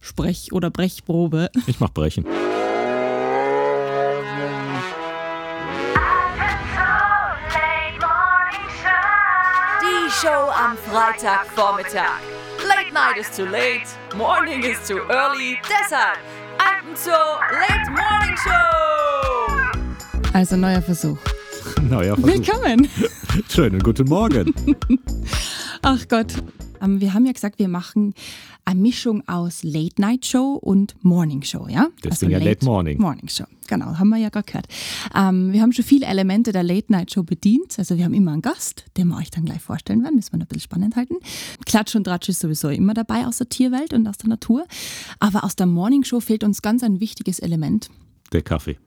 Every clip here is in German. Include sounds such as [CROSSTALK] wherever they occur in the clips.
Sprech- oder Brechprobe. Ich mach Brechen. Die Show am Freitagvormittag. Late Night is too late, Morning is too early. Deshalb Alpenzoo Late Morning Show. Also neuer Versuch. Naja, Versuch. Willkommen. Schönen guten Morgen. [LAUGHS] Ach Gott. Ähm, wir haben ja gesagt, wir machen eine Mischung aus Late Night Show und Morning Show, ja? Also Deswegen ja Late Morning. Morning Show, genau, haben wir ja gerade gehört. Ähm, wir haben schon viele Elemente der Late Night Show bedient. Also wir haben immer einen Gast, den wir euch dann gleich vorstellen werden, müssen wir noch ein bisschen spannend halten. Klatsch und Tratsch ist sowieso immer dabei aus der Tierwelt und aus der Natur. Aber aus der Morning Show fehlt uns ganz ein wichtiges Element. Der Kaffee.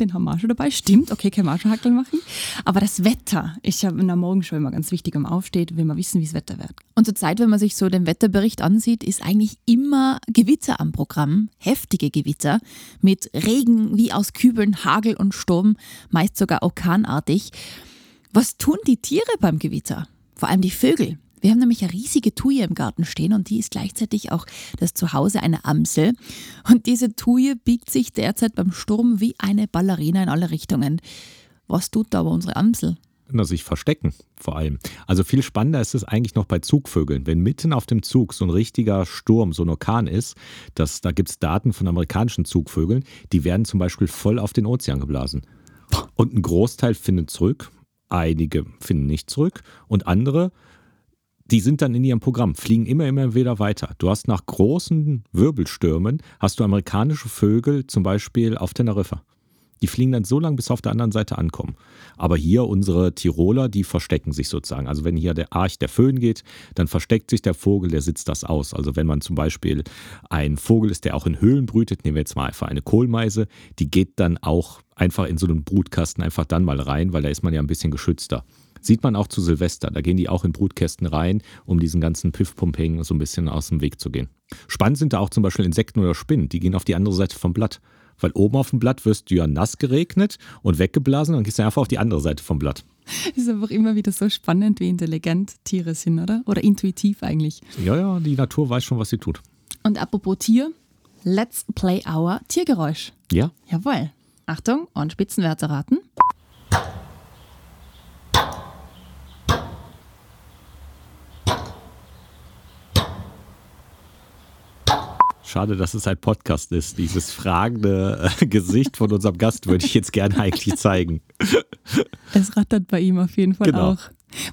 Den haben wir auch schon dabei. Stimmt, okay, können wir auch schon machen. Aber das Wetter, ich habe in der Morgenshow immer ganz wichtig, wenn man aufsteht, will man wissen, wie das Wetter wird. Und zur Zeit, wenn man sich so den Wetterbericht ansieht, ist eigentlich immer Gewitter am Programm. Heftige Gewitter mit Regen wie aus Kübeln, Hagel und Sturm, meist sogar orkanartig. Was tun die Tiere beim Gewitter? Vor allem die Vögel. Wir haben nämlich eine riesige Tuje im Garten stehen und die ist gleichzeitig auch das Zuhause einer Amsel. Und diese Tuje biegt sich derzeit beim Sturm wie eine Ballerina in alle Richtungen. Was tut da aber unsere Amsel? Na, sich verstecken, vor allem. Also viel spannender ist es eigentlich noch bei Zugvögeln. Wenn mitten auf dem Zug so ein richtiger Sturm, so ein Orkan ist, das, da gibt es Daten von amerikanischen Zugvögeln, die werden zum Beispiel voll auf den Ozean geblasen. Und ein Großteil findet zurück, einige finden nicht zurück und andere, die sind dann in ihrem Programm, fliegen immer, immer wieder weiter. Du hast nach großen Wirbelstürmen, hast du amerikanische Vögel zum Beispiel auf Teneriffa. Die fliegen dann so lange, bis sie auf der anderen Seite ankommen. Aber hier unsere Tiroler, die verstecken sich sozusagen. Also wenn hier der Arch der Föhn geht, dann versteckt sich der Vogel, der sitzt das aus. Also wenn man zum Beispiel ein Vogel ist, der auch in Höhlen brütet, nehmen wir jetzt mal einfach eine Kohlmeise, die geht dann auch einfach in so einen Brutkasten einfach dann mal rein, weil da ist man ja ein bisschen geschützter. Sieht man auch zu Silvester. Da gehen die auch in Brutkästen rein, um diesen ganzen Piff-Pumping so ein bisschen aus dem Weg zu gehen. Spannend sind da auch zum Beispiel Insekten oder Spinnen. Die gehen auf die andere Seite vom Blatt. Weil oben auf dem Blatt wirst du ja nass geregnet und weggeblasen und gehst du einfach auf die andere Seite vom Blatt. [LAUGHS] Ist einfach immer wieder so spannend, wie intelligent Tiere sind, oder? Oder intuitiv eigentlich. Ja, ja, die Natur weiß schon, was sie tut. Und apropos Tier, let's play our Tiergeräusch. Ja? Jawohl. Achtung, und Spitzenwerte raten. Schade, dass es ein Podcast ist. Dieses fragende äh, Gesicht von unserem Gast würde ich jetzt gerne eigentlich zeigen. Es rattert bei ihm auf jeden Fall Genau. auch.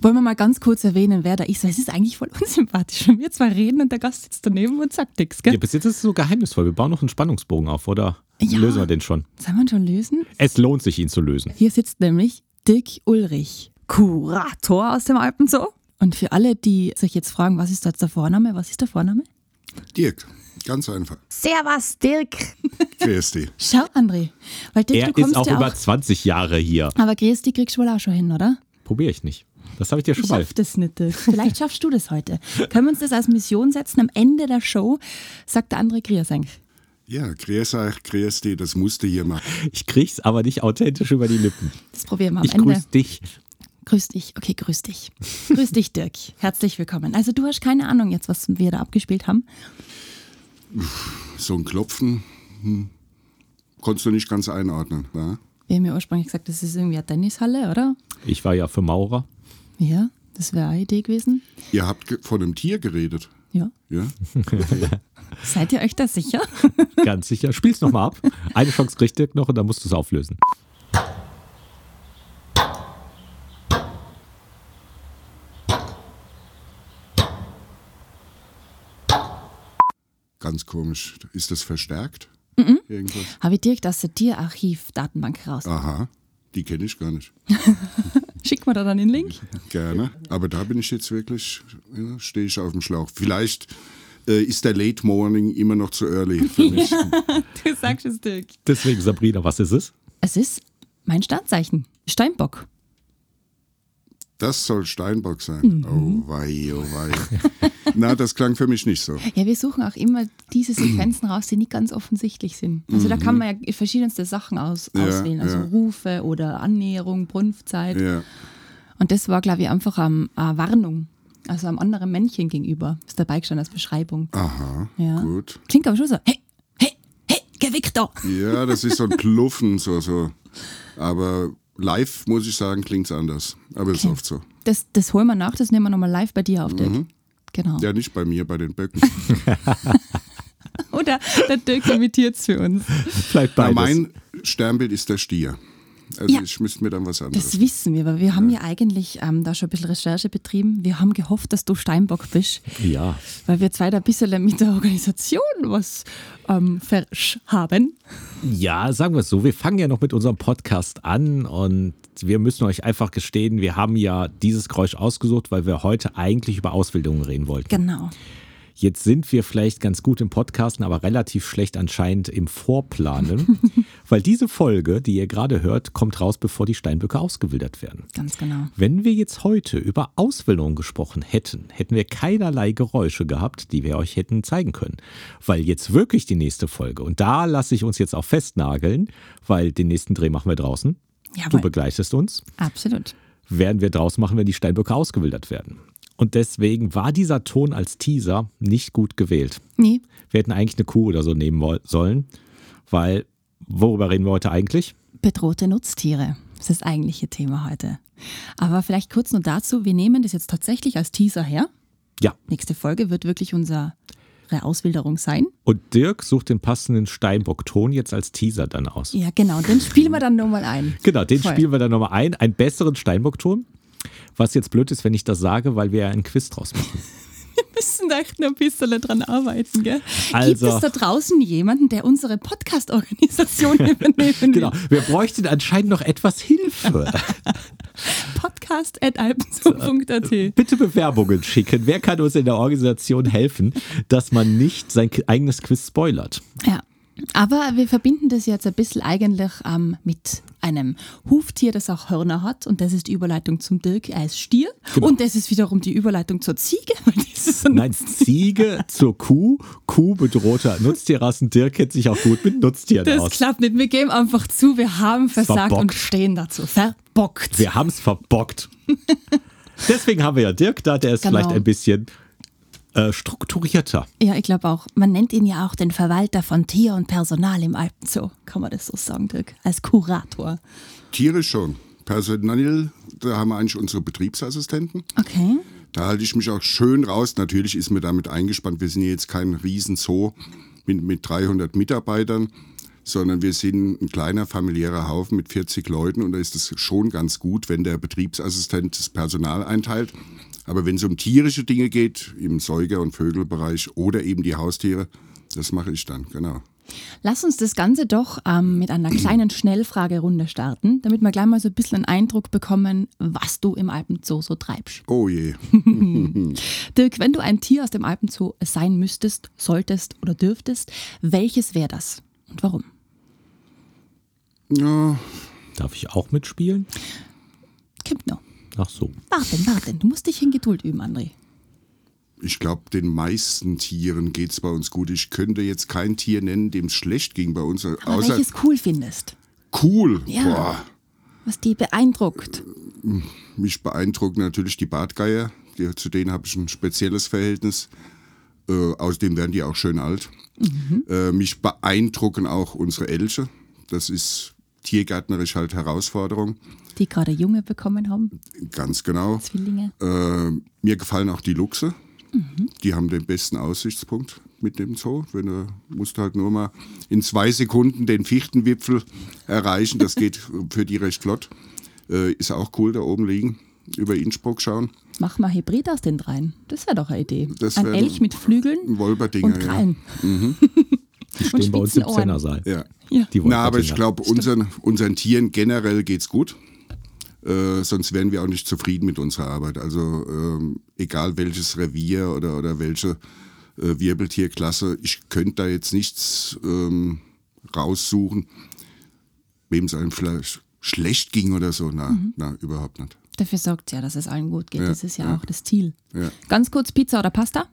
Wollen wir mal ganz kurz erwähnen, wer da ist? Weil es ist eigentlich voll [LAUGHS] unsympathisch, wenn wir zwei reden und der Gast sitzt daneben und sagt nichts, gell? Ja, bis jetzt ist es so geheimnisvoll. Wir bauen noch einen Spannungsbogen auf, oder Ja. lösen wir den schon? Wir ihn schon lösen? Es lohnt sich, ihn zu lösen. Hier sitzt nämlich Dirk Ulrich, Kurator aus dem Alpenzoo. Und für alle, die sich jetzt fragen, was ist da jetzt der Vorname? Was ist der Vorname? Dirk, ganz einfach. Servus, Dirk. [LAUGHS] Grüß dich. Schau, André. Weil Dirk, Er du kommst ist auch ja über auch. 20 Jahre hier. Aber grüß dich kriegst du wohl auch schon hin, oder? Probiere ich nicht. Das habe ich dir schon Ich mal. schaff das nicht. Dirk. Vielleicht schaffst du das heute. Können wir uns das als Mission setzen? Am Ende der Show sagt der Grüß eigentlich. Ja, grüß euch, grüß dich, das musste hier machen. Ich krieg's aber nicht authentisch über die Lippen. Das probieren wir am Ich Ende. grüße dich. Grüß dich. Okay, grüß dich. grüß dich, Dirk. Herzlich willkommen. Also du hast keine Ahnung jetzt, was wir da abgespielt haben. So ein Klopfen hm, konntest du nicht ganz einordnen. Ja? Wir haben ja ursprünglich gesagt, das ist irgendwie eine Tennishalle, oder? Ich war ja für Maurer. Ja, das wäre eine Idee gewesen. Ihr habt von einem Tier geredet. Ja. Ja? [LAUGHS] Seid ihr euch da sicher? Ganz sicher. Spiel's nochmal ab. Eine Chance kriegt Dirk noch und dann musst du es auflösen. Ganz komisch. Ist das verstärkt? Irgendwas? Habe ich direkt aus der Tierarchiv-Datenbank raus. Aha, die kenne ich gar nicht. [LAUGHS] Schick mir da dann den Link. Gerne. Aber da bin ich jetzt wirklich, ja, stehe ich auf dem Schlauch. Vielleicht äh, ist der Late Morning immer noch zu early für [LAUGHS] mich. Du sagst es, Dirk. Deswegen, Sabrina, was ist es? Es ist mein Sternzeichen. Steinbock. Das soll Steinbock sein. Oh wei, oh wei. [LAUGHS] Na, das klang für mich nicht so. Ja, wir suchen auch immer diese [CLEARS THROAT] Sequenzen raus, die nicht ganz offensichtlich sind. Also da kann man ja verschiedenste Sachen aus, Ja, auswählen. Also ja. Rufe oder Annäherung, Brunftzeit. Ja. Und das war, glaube ich, einfach eine Warnung. Also einem anderen Männchen gegenüber. Ist dabei gestanden als Beschreibung. Aha, Ja. gut. Klingt aber schon so, hey, hey, hey, geh weg da. Ja, das ist so ein Pluffen, so, so. Aber live, muss ich sagen, klingt es anders. Aber ist oft so. Das, das holen wir nach, das nehmen wir nochmal live bei dir auf, Dirk. Genau. Ja, nicht bei mir, bei den Böcken. [LAUGHS] Oder der Dirk imitiert es für uns. Vielleicht Ja, beides. mein Sternbild ist der Stier. Also Ja. ich müsste mir dann was anderes. Das wissen wir, weil wir haben ja eigentlich ähm, da schon ein bisschen Recherche betrieben. Wir haben gehofft, dass du Steinbock bist, ja, weil wir zwei da ein bisschen mit der Organisation was ähm, versch haben. Ja, sagen wir es so, wir fangen ja noch mit unserem Podcast an und wir müssen euch einfach gestehen, wir haben ja dieses Geräusch ausgesucht, weil wir heute eigentlich über Ausbildungen reden wollten. Genau. Jetzt sind wir vielleicht ganz gut im Podcasten, aber relativ schlecht anscheinend im Vorplanen, [LAUGHS] weil diese Folge, die ihr gerade hört, kommt raus, bevor die Steinböcke ausgewildert werden. Ganz genau. Wenn wir jetzt heute über Auswilderung gesprochen hätten, hätten wir keinerlei Geräusche gehabt, die wir euch hätten zeigen können. Weil jetzt wirklich die nächste Folge, und da lasse ich uns jetzt auch festnageln, weil den nächsten Dreh machen wir draußen. Du Jawohl. begleitest uns. Absolut. Werden wir draußen machen, wenn die Steinböcke ausgewildert werden. Und deswegen war dieser Ton als Teaser nicht gut gewählt. Nee, Wir hätten eigentlich eine Kuh oder so nehmen sollen, weil worüber reden wir heute eigentlich? bedrohte Nutztiere. Das ist das eigentliche Thema heute. Aber vielleicht kurz nur dazu, wir nehmen das jetzt tatsächlich als Teaser her. Ja. Nächste Folge wird wirklich unsere Auswilderung sein. Und Dirk sucht den passenden Steinbock-Ton jetzt als Teaser dann aus. Ja, genau. Den spielen wir dann nochmal ein. Genau, den Voll. spielen wir dann nochmal ein. Einen besseren Steinbock-Ton. Was jetzt blöd ist, wenn ich das sage, weil wir ja einen Quiz draus machen. Wir müssen da echt noch ein bisschen dran arbeiten, gell? Also- Gibt es da draußen jemanden, der unsere Podcast-Organisation [LAUGHS] übernehmen will? Genau, wir bräuchten anscheinend noch etwas Hilfe. [LAUGHS] Podcast.alpenso.at Bitte Bewerbungen schicken. Wer kann uns in der Organisation helfen, dass man nicht sein eigenes Quiz spoilert? Ja. Aber wir verbinden das jetzt ein bisschen eigentlich ähm, mit einem Huftier, das auch Hörner hat. Und das ist die Überleitung zum Dirk. Er ist Stier. Und das ist wiederum die Überleitung zur Ziege. [LAUGHS] Das Nein, Ziege zur Kuh, Kuh bedrohter Nutztierrassen. Dirk kennt sich auch gut mit Nutztieren das aus. klappt nicht. Wir geben einfach zu, wir haben versagt Verbockt. und stehen dazu. Verbockt. Wir haben es verbockt. [LAUGHS] Deswegen haben wir ja Dirk da, der ist Genau. vielleicht ein bisschen äh, strukturierter. Ja, ich glaube auch. Man nennt ihn ja auch den Verwalter von Tier und Personal im Alpenzoo. Kann man das so sagen, Dirk? Als Kurator. Tiere schon. Personell, da haben wir eigentlich unsere Betriebsassistenten. Okay. Da halte ich mich auch schön raus. Natürlich ist mir damit eingespannt. Wir sind hier jetzt kein Riesenzoo mit, mit 300 Mitarbeitern, sondern wir sind ein kleiner familiärer Haufen mit 40 Leuten. Und da ist es schon ganz gut, wenn der Betriebsassistent das Personal einteilt. Aber wenn es um tierische Dinge geht, im Säuger- und Vögelbereich oder eben die Haustiere, das mache ich dann, genau. Lass uns das Ganze doch ähm, mit einer kleinen Schnellfragerunde starten, damit wir gleich mal so ein bisschen einen Eindruck bekommen, was du im Alpenzoo so treibst. Oh je. [LAUGHS] Dirk, wenn du ein Tier aus dem Alpenzoo sein müsstest, solltest oder dürftest, welches wäre das und warum? Ja, Darf ich auch mitspielen? Noch. Ach so. Warten, warten. Du musst dich in Geduld üben, André. Ich glaube, den meisten Tieren geht es bei uns gut. Ich könnte jetzt kein Tier nennen, dem es schlecht ging bei uns. Aber Außer welches cool findest, cool. Ja. Boah, was die beeindruckt. mich beeindrucken natürlich die Bartgeier. Die, zu denen habe ich ein spezielles Verhältnis. Äh, außerdem werden die auch schön alt. Äh, mich beeindrucken auch unsere Elche. Das ist tiergärtnerisch halt Herausforderung. Die gerade Junge bekommen haben, Ganz genau. Zwillinge. Äh, mir gefallen auch die Luchse. Die haben den besten Aussichtspunkt mit dem Zoo. Wenn du musst halt nur mal in zwei Sekunden den Fichtenwipfel erreichen. Das geht [LAUGHS] für die recht flott. Äh, ist auch cool, da oben liegen, über Innsbruck schauen. Mach mal Hybrid aus den dreien. Das wäre doch eine Idee. Das ein Elch mit Flügeln Ein Wolperdinger, und ja. Krallen. [LAUGHS] Die stehen bei uns im. Sennersaal. ja. Ja. Na, aber ich glaube, unseren, unseren Tieren generell geht's gut. Äh, sonst wären wir auch nicht zufrieden mit unserer Arbeit. Also ähm, egal welches Revier oder, oder welche äh, Wirbeltierklasse, ich könnte da jetzt nichts ähm, raussuchen, wem es einem vielleicht schlecht ging oder so. Na, na überhaupt nicht. Dafür sorgt ja, dass es allen gut geht. Ja, das ist ja, ja. auch das Ziel. Ja. Ganz kurz Pizza oder Pasta?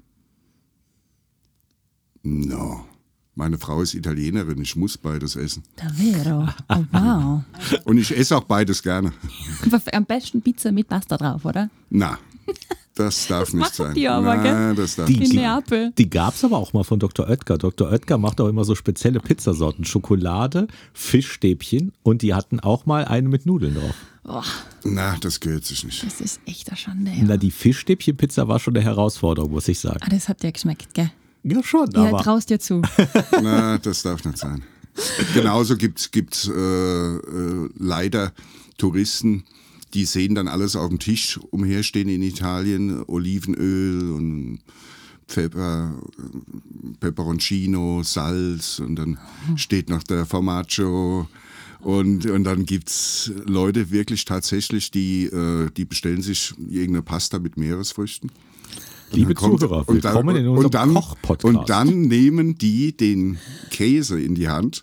No. Meine Frau ist Italienerin, ich muss beides essen. Davvero. Oh, wow. [LAUGHS] Und ich esse auch beides gerne. Am besten Pizza mit Pasta drauf, oder? Na, Das darf nicht machen sein. die aber, Nein, das darf Die- In nicht sein. Neapel. Die gab es aber auch mal von Dr. Oetker. Dr. Oetker macht auch immer so spezielle Pizzasorten. Schokolade, Fischstäbchen und die hatten auch mal eine mit Nudeln drauf. Boah, Na, das gehört sich nicht. das ist echt eine Schande. Ja. Na, die Fischstäbchen-Pizza war schon eine Herausforderung, muss ich sagen. Ah, das hat dir geschmeckt, gell? Ja, schon, Ja, aber traust dir zu. [LAUGHS] Na, das darf nicht sein. Genauso gibt es äh, äh, leider Touristen, die sehen dann alles auf dem Tisch umherstehen in Italien, Olivenöl und Pfeffer, Peperoncino, Salz und dann steht noch der Formaggio. Und, und dann gibt's Leute wirklich tatsächlich, die, äh, die bestellen sich irgendeine Pasta mit Meeresfrüchten. Und Liebe kommt- Zuhörer, und dann- willkommen in unserem Koch-Podcast. Und dann nehmen die den Käse in die Hand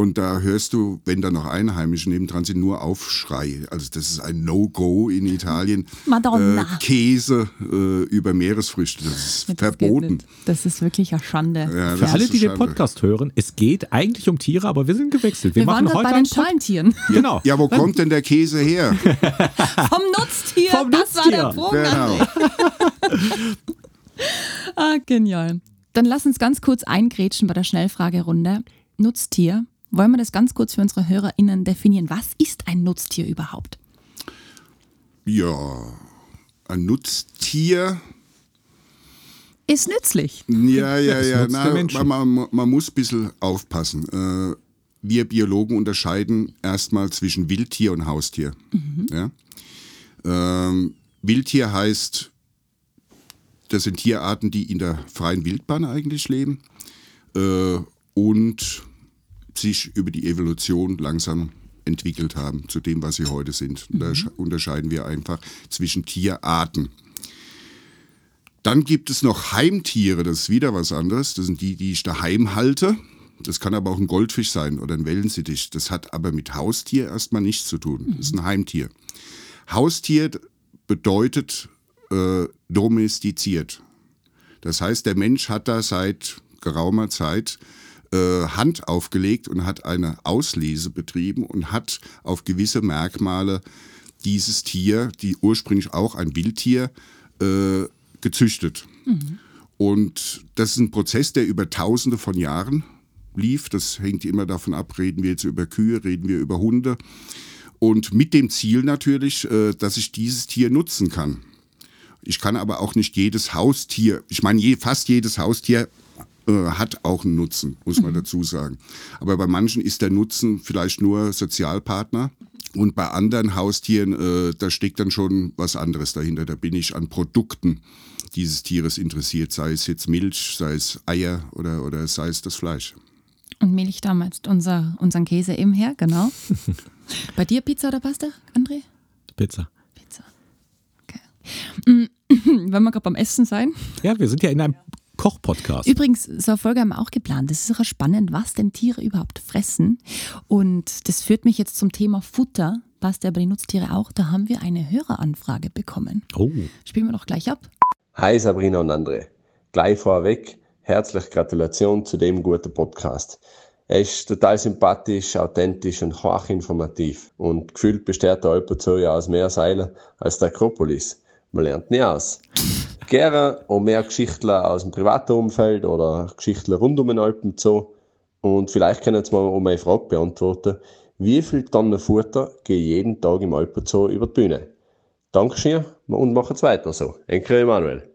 und da hörst du, wenn da noch Einheimische nebendran sind, nur Aufschrei. Also das ist ein No-Go in Italien. Madonna. Äh, Käse äh, über Meeresfrüchte, das ist Das verboten. Das ist wirklich eine Schande. Ja, für alle, die den Schande. Podcast hören, es geht eigentlich um Tiere, aber wir sind gewechselt. Wir, Wir waren machen gerade heute bei den Schalentieren. [LAUGHS] Genau. Ja, wo kommt denn der Käse her? [LAUGHS] Vom Nutztier. Vom das war der Nutztier. Punkt. genau. [LAUGHS] Ah, genial. Dann lass uns ganz kurz eingrätschen bei der Schnellfragerunde. Nutztier. Wollen wir das ganz kurz für unsere HörerInnen definieren? Was ist ein Nutztier überhaupt? Ja, ein Nutztier. Ist nützlich. Ja, ja, ja. Na, man, man, man muss ein bisschen aufpassen. Äh, wir Biologen unterscheiden erstmal zwischen Wildtier und Haustier. Ja? Ähm, Wildtier heißt, das sind Tierarten, die in der freien Wildbahn eigentlich leben äh, und sich über die Evolution langsam entwickelt haben zu dem, was sie heute sind. Da sche- unterscheiden wir einfach zwischen Tierarten. Dann gibt es noch Heimtiere, das ist wieder was anderes. Das sind die, die ich daheim halte. Das kann aber auch ein Goldfisch sein oder ein Wellensittich. Das hat aber mit Haustier erstmal nichts zu tun. Das ist ein Heimtier. Haustier bedeutet äh, domestiziert. Das heißt, der Mensch hat da seit geraumer Zeit Hand aufgelegt und hat eine Auslese betrieben und hat auf gewisse Merkmale dieses Tier, die ursprünglich auch ein Wildtier, äh, gezüchtet. Und das ist ein Prozess, der über tausende von Jahren lief. Das hängt immer davon ab, reden wir jetzt über Kühe, reden wir über Hunde. Und mit dem Ziel natürlich, äh, dass ich dieses Tier nutzen kann. Ich kann aber auch nicht jedes Haustier, ich meine, je, fast jedes Haustier äh, hat auch einen Nutzen, muss man dazu sagen. Aber bei manchen ist der Nutzen vielleicht nur Sozialpartner. Und bei anderen Haustieren, äh, da steckt dann schon was anderes dahinter. Da bin ich an Produkten dieses Tieres interessiert, sei es jetzt Milch, sei es Eier oder, oder sei es das Fleisch. Und Milch damals, unser, unseren Käse eben her, genau. [LAUGHS] Bei dir Pizza oder Pasta, André? Pizza. Pizza. Okay. Mm, [CLEARS THROAT] Wenn wir gerade beim Essen sein. Ja, wir sind ja in einem Koch-Podcast. Übrigens, so eine Folge haben wir auch geplant. Das ist auch spannend, was denn Tiere überhaupt fressen. Und das führt mich jetzt zum Thema Futter. Passt ja bei den Nutztiere auch. Da haben wir eine Höreranfrage bekommen. Oh, Spielen wir doch gleich ab. Hi Sabrina und André. Gleich vorweg, herzliche Gratulation zu dem guten Podcast. Er ist total sympathisch, authentisch und hochinformativ. Und gefühlt besteht der Alpenzoo ja aus mehr Seilen als der Akropolis. Man lernt nie aus. Gerne auch mehr Geschichten aus dem privaten Umfeld oder Geschichten rund um den Alpenzoo. Und vielleicht können Sie mal um meine Frage beantworten. Wie viel Tonnen Futter gehen jeden Tag im Alpenzoo über die Bühne? Dankeschön und machen es weiter so. Enkel Emanuel.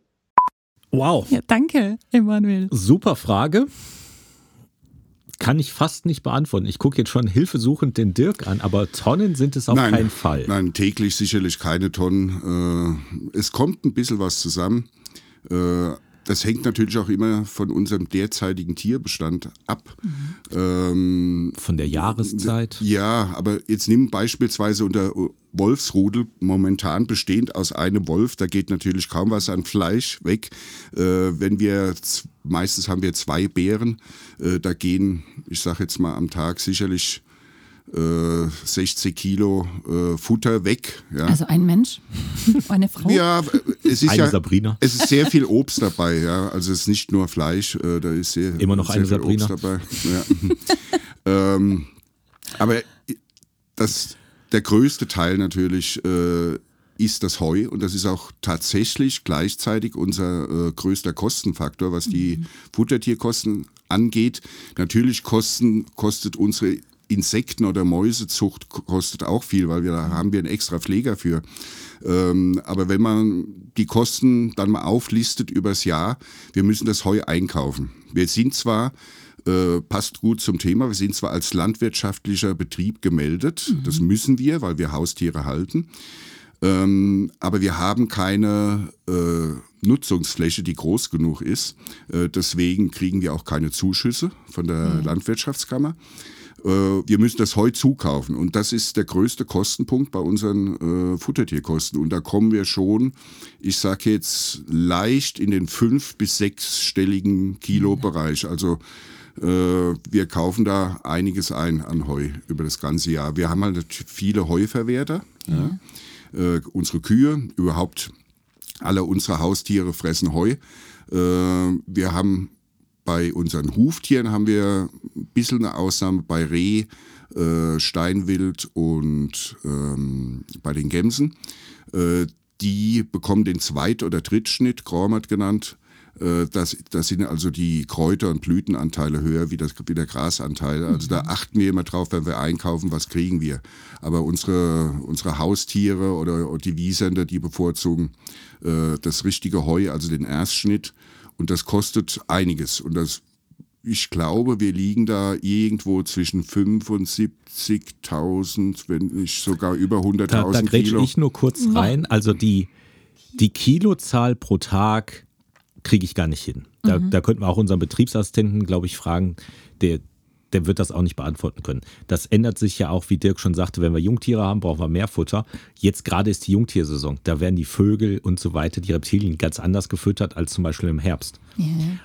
wow. Ja, danke, Emanuel. Super Frage. Kann ich fast nicht beantworten. Ich gucke jetzt schon hilfesuchend den Dirk an, aber Tonnen sind es auf nein, keinen Fall. Nein, täglich sicherlich keine Tonnen. Äh, es kommt ein bisschen was zusammen. Äh, das hängt natürlich auch immer von unserem derzeitigen Tierbestand ab. Ähm, Von der Jahreszeit. ja, aber jetzt nimm beispielsweise unter Wolfsrudel, momentan bestehend aus einem Wolf, da geht natürlich kaum was an Fleisch weg. Äh, wenn wir, meistens haben wir zwei Bären, äh, da gehen, ich sag jetzt mal am Tag sicherlich äh, 60 Kilo äh, Futter weg. Ja. Also ein Mensch, [LAUGHS] eine Frau. Ja, es ist Eine ja Sabrina. Es ist sehr viel Obst dabei, ja. Also es ist nicht nur Fleisch, äh, da ist sehr, Immer noch sehr eine viel Sabrina. Obst dabei. Ja. [LAUGHS] ähm, aber das, der größte Teil natürlich äh, ist das Heu und das ist auch tatsächlich gleichzeitig unser äh, größter Kostenfaktor, was die Futtertierkosten angeht. Natürlich kosten, kostet unsere Insekten- oder Mäusezucht kostet auch viel, weil wir da haben wir einen extra Pfleger für. Ähm, aber wenn man die Kosten dann mal auflistet übers Jahr, wir müssen das Heu einkaufen. Wir sind zwar äh, passt gut zum Thema. Wir sind zwar als landwirtschaftlicher Betrieb gemeldet, das müssen wir, weil wir Haustiere halten, ähm, aber wir haben keine äh, Nutzungsfläche, die groß genug ist. Äh, deswegen kriegen wir auch keine Zuschüsse von der Landwirtschaftskammer. Äh, wir müssen das Heu zukaufen und das ist der größte Kostenpunkt bei unseren äh, Futtertierkosten. Und da kommen wir schon, ich sage jetzt leicht in den fünf bis sechsstelligen Kilobereich. Also wir kaufen da einiges ein an Heu über das ganze Jahr. Wir haben halt viele Heuverwerter. Ja. Äh, unsere Kühe, überhaupt alle unsere Haustiere fressen Heu. Äh, wir haben bei unseren Huftieren haben wir ein bisschen eine Ausnahme bei Reh, äh, Steinwild und ähm, bei den Gämsen. Äh, die bekommen den Zweit- oder Drittschnitt, Graumat genannt. Äh, Das, das sind also die Kräuter- und Blütenanteile höher wie, das, wie der Grasanteil. Also da achten wir immer drauf, wenn wir einkaufen, was kriegen wir. Aber unsere, unsere Haustiere oder die Wiesender, die bevorzugen äh, das richtige Heu, also den Erstschnitt. Und das kostet einiges. Und das, ich glaube, wir liegen da irgendwo zwischen 75.000, wenn nicht sogar über 100.000 Da, da Kilo. ich nur kurz rein. Also die, die Kilozahl pro Tag kriege ich gar nicht hin. Da, da könnten wir auch unseren Betriebsassistenten, glaube ich, fragen. Der, der wird das auch nicht beantworten können. Das ändert sich ja auch, wie Dirk schon sagte, wenn wir Jungtiere haben, brauchen wir mehr Futter. Jetzt gerade ist die Jungtiersaison. Da werden die Vögel und so weiter, die Reptilien ganz anders gefüttert als zum Beispiel im Herbst.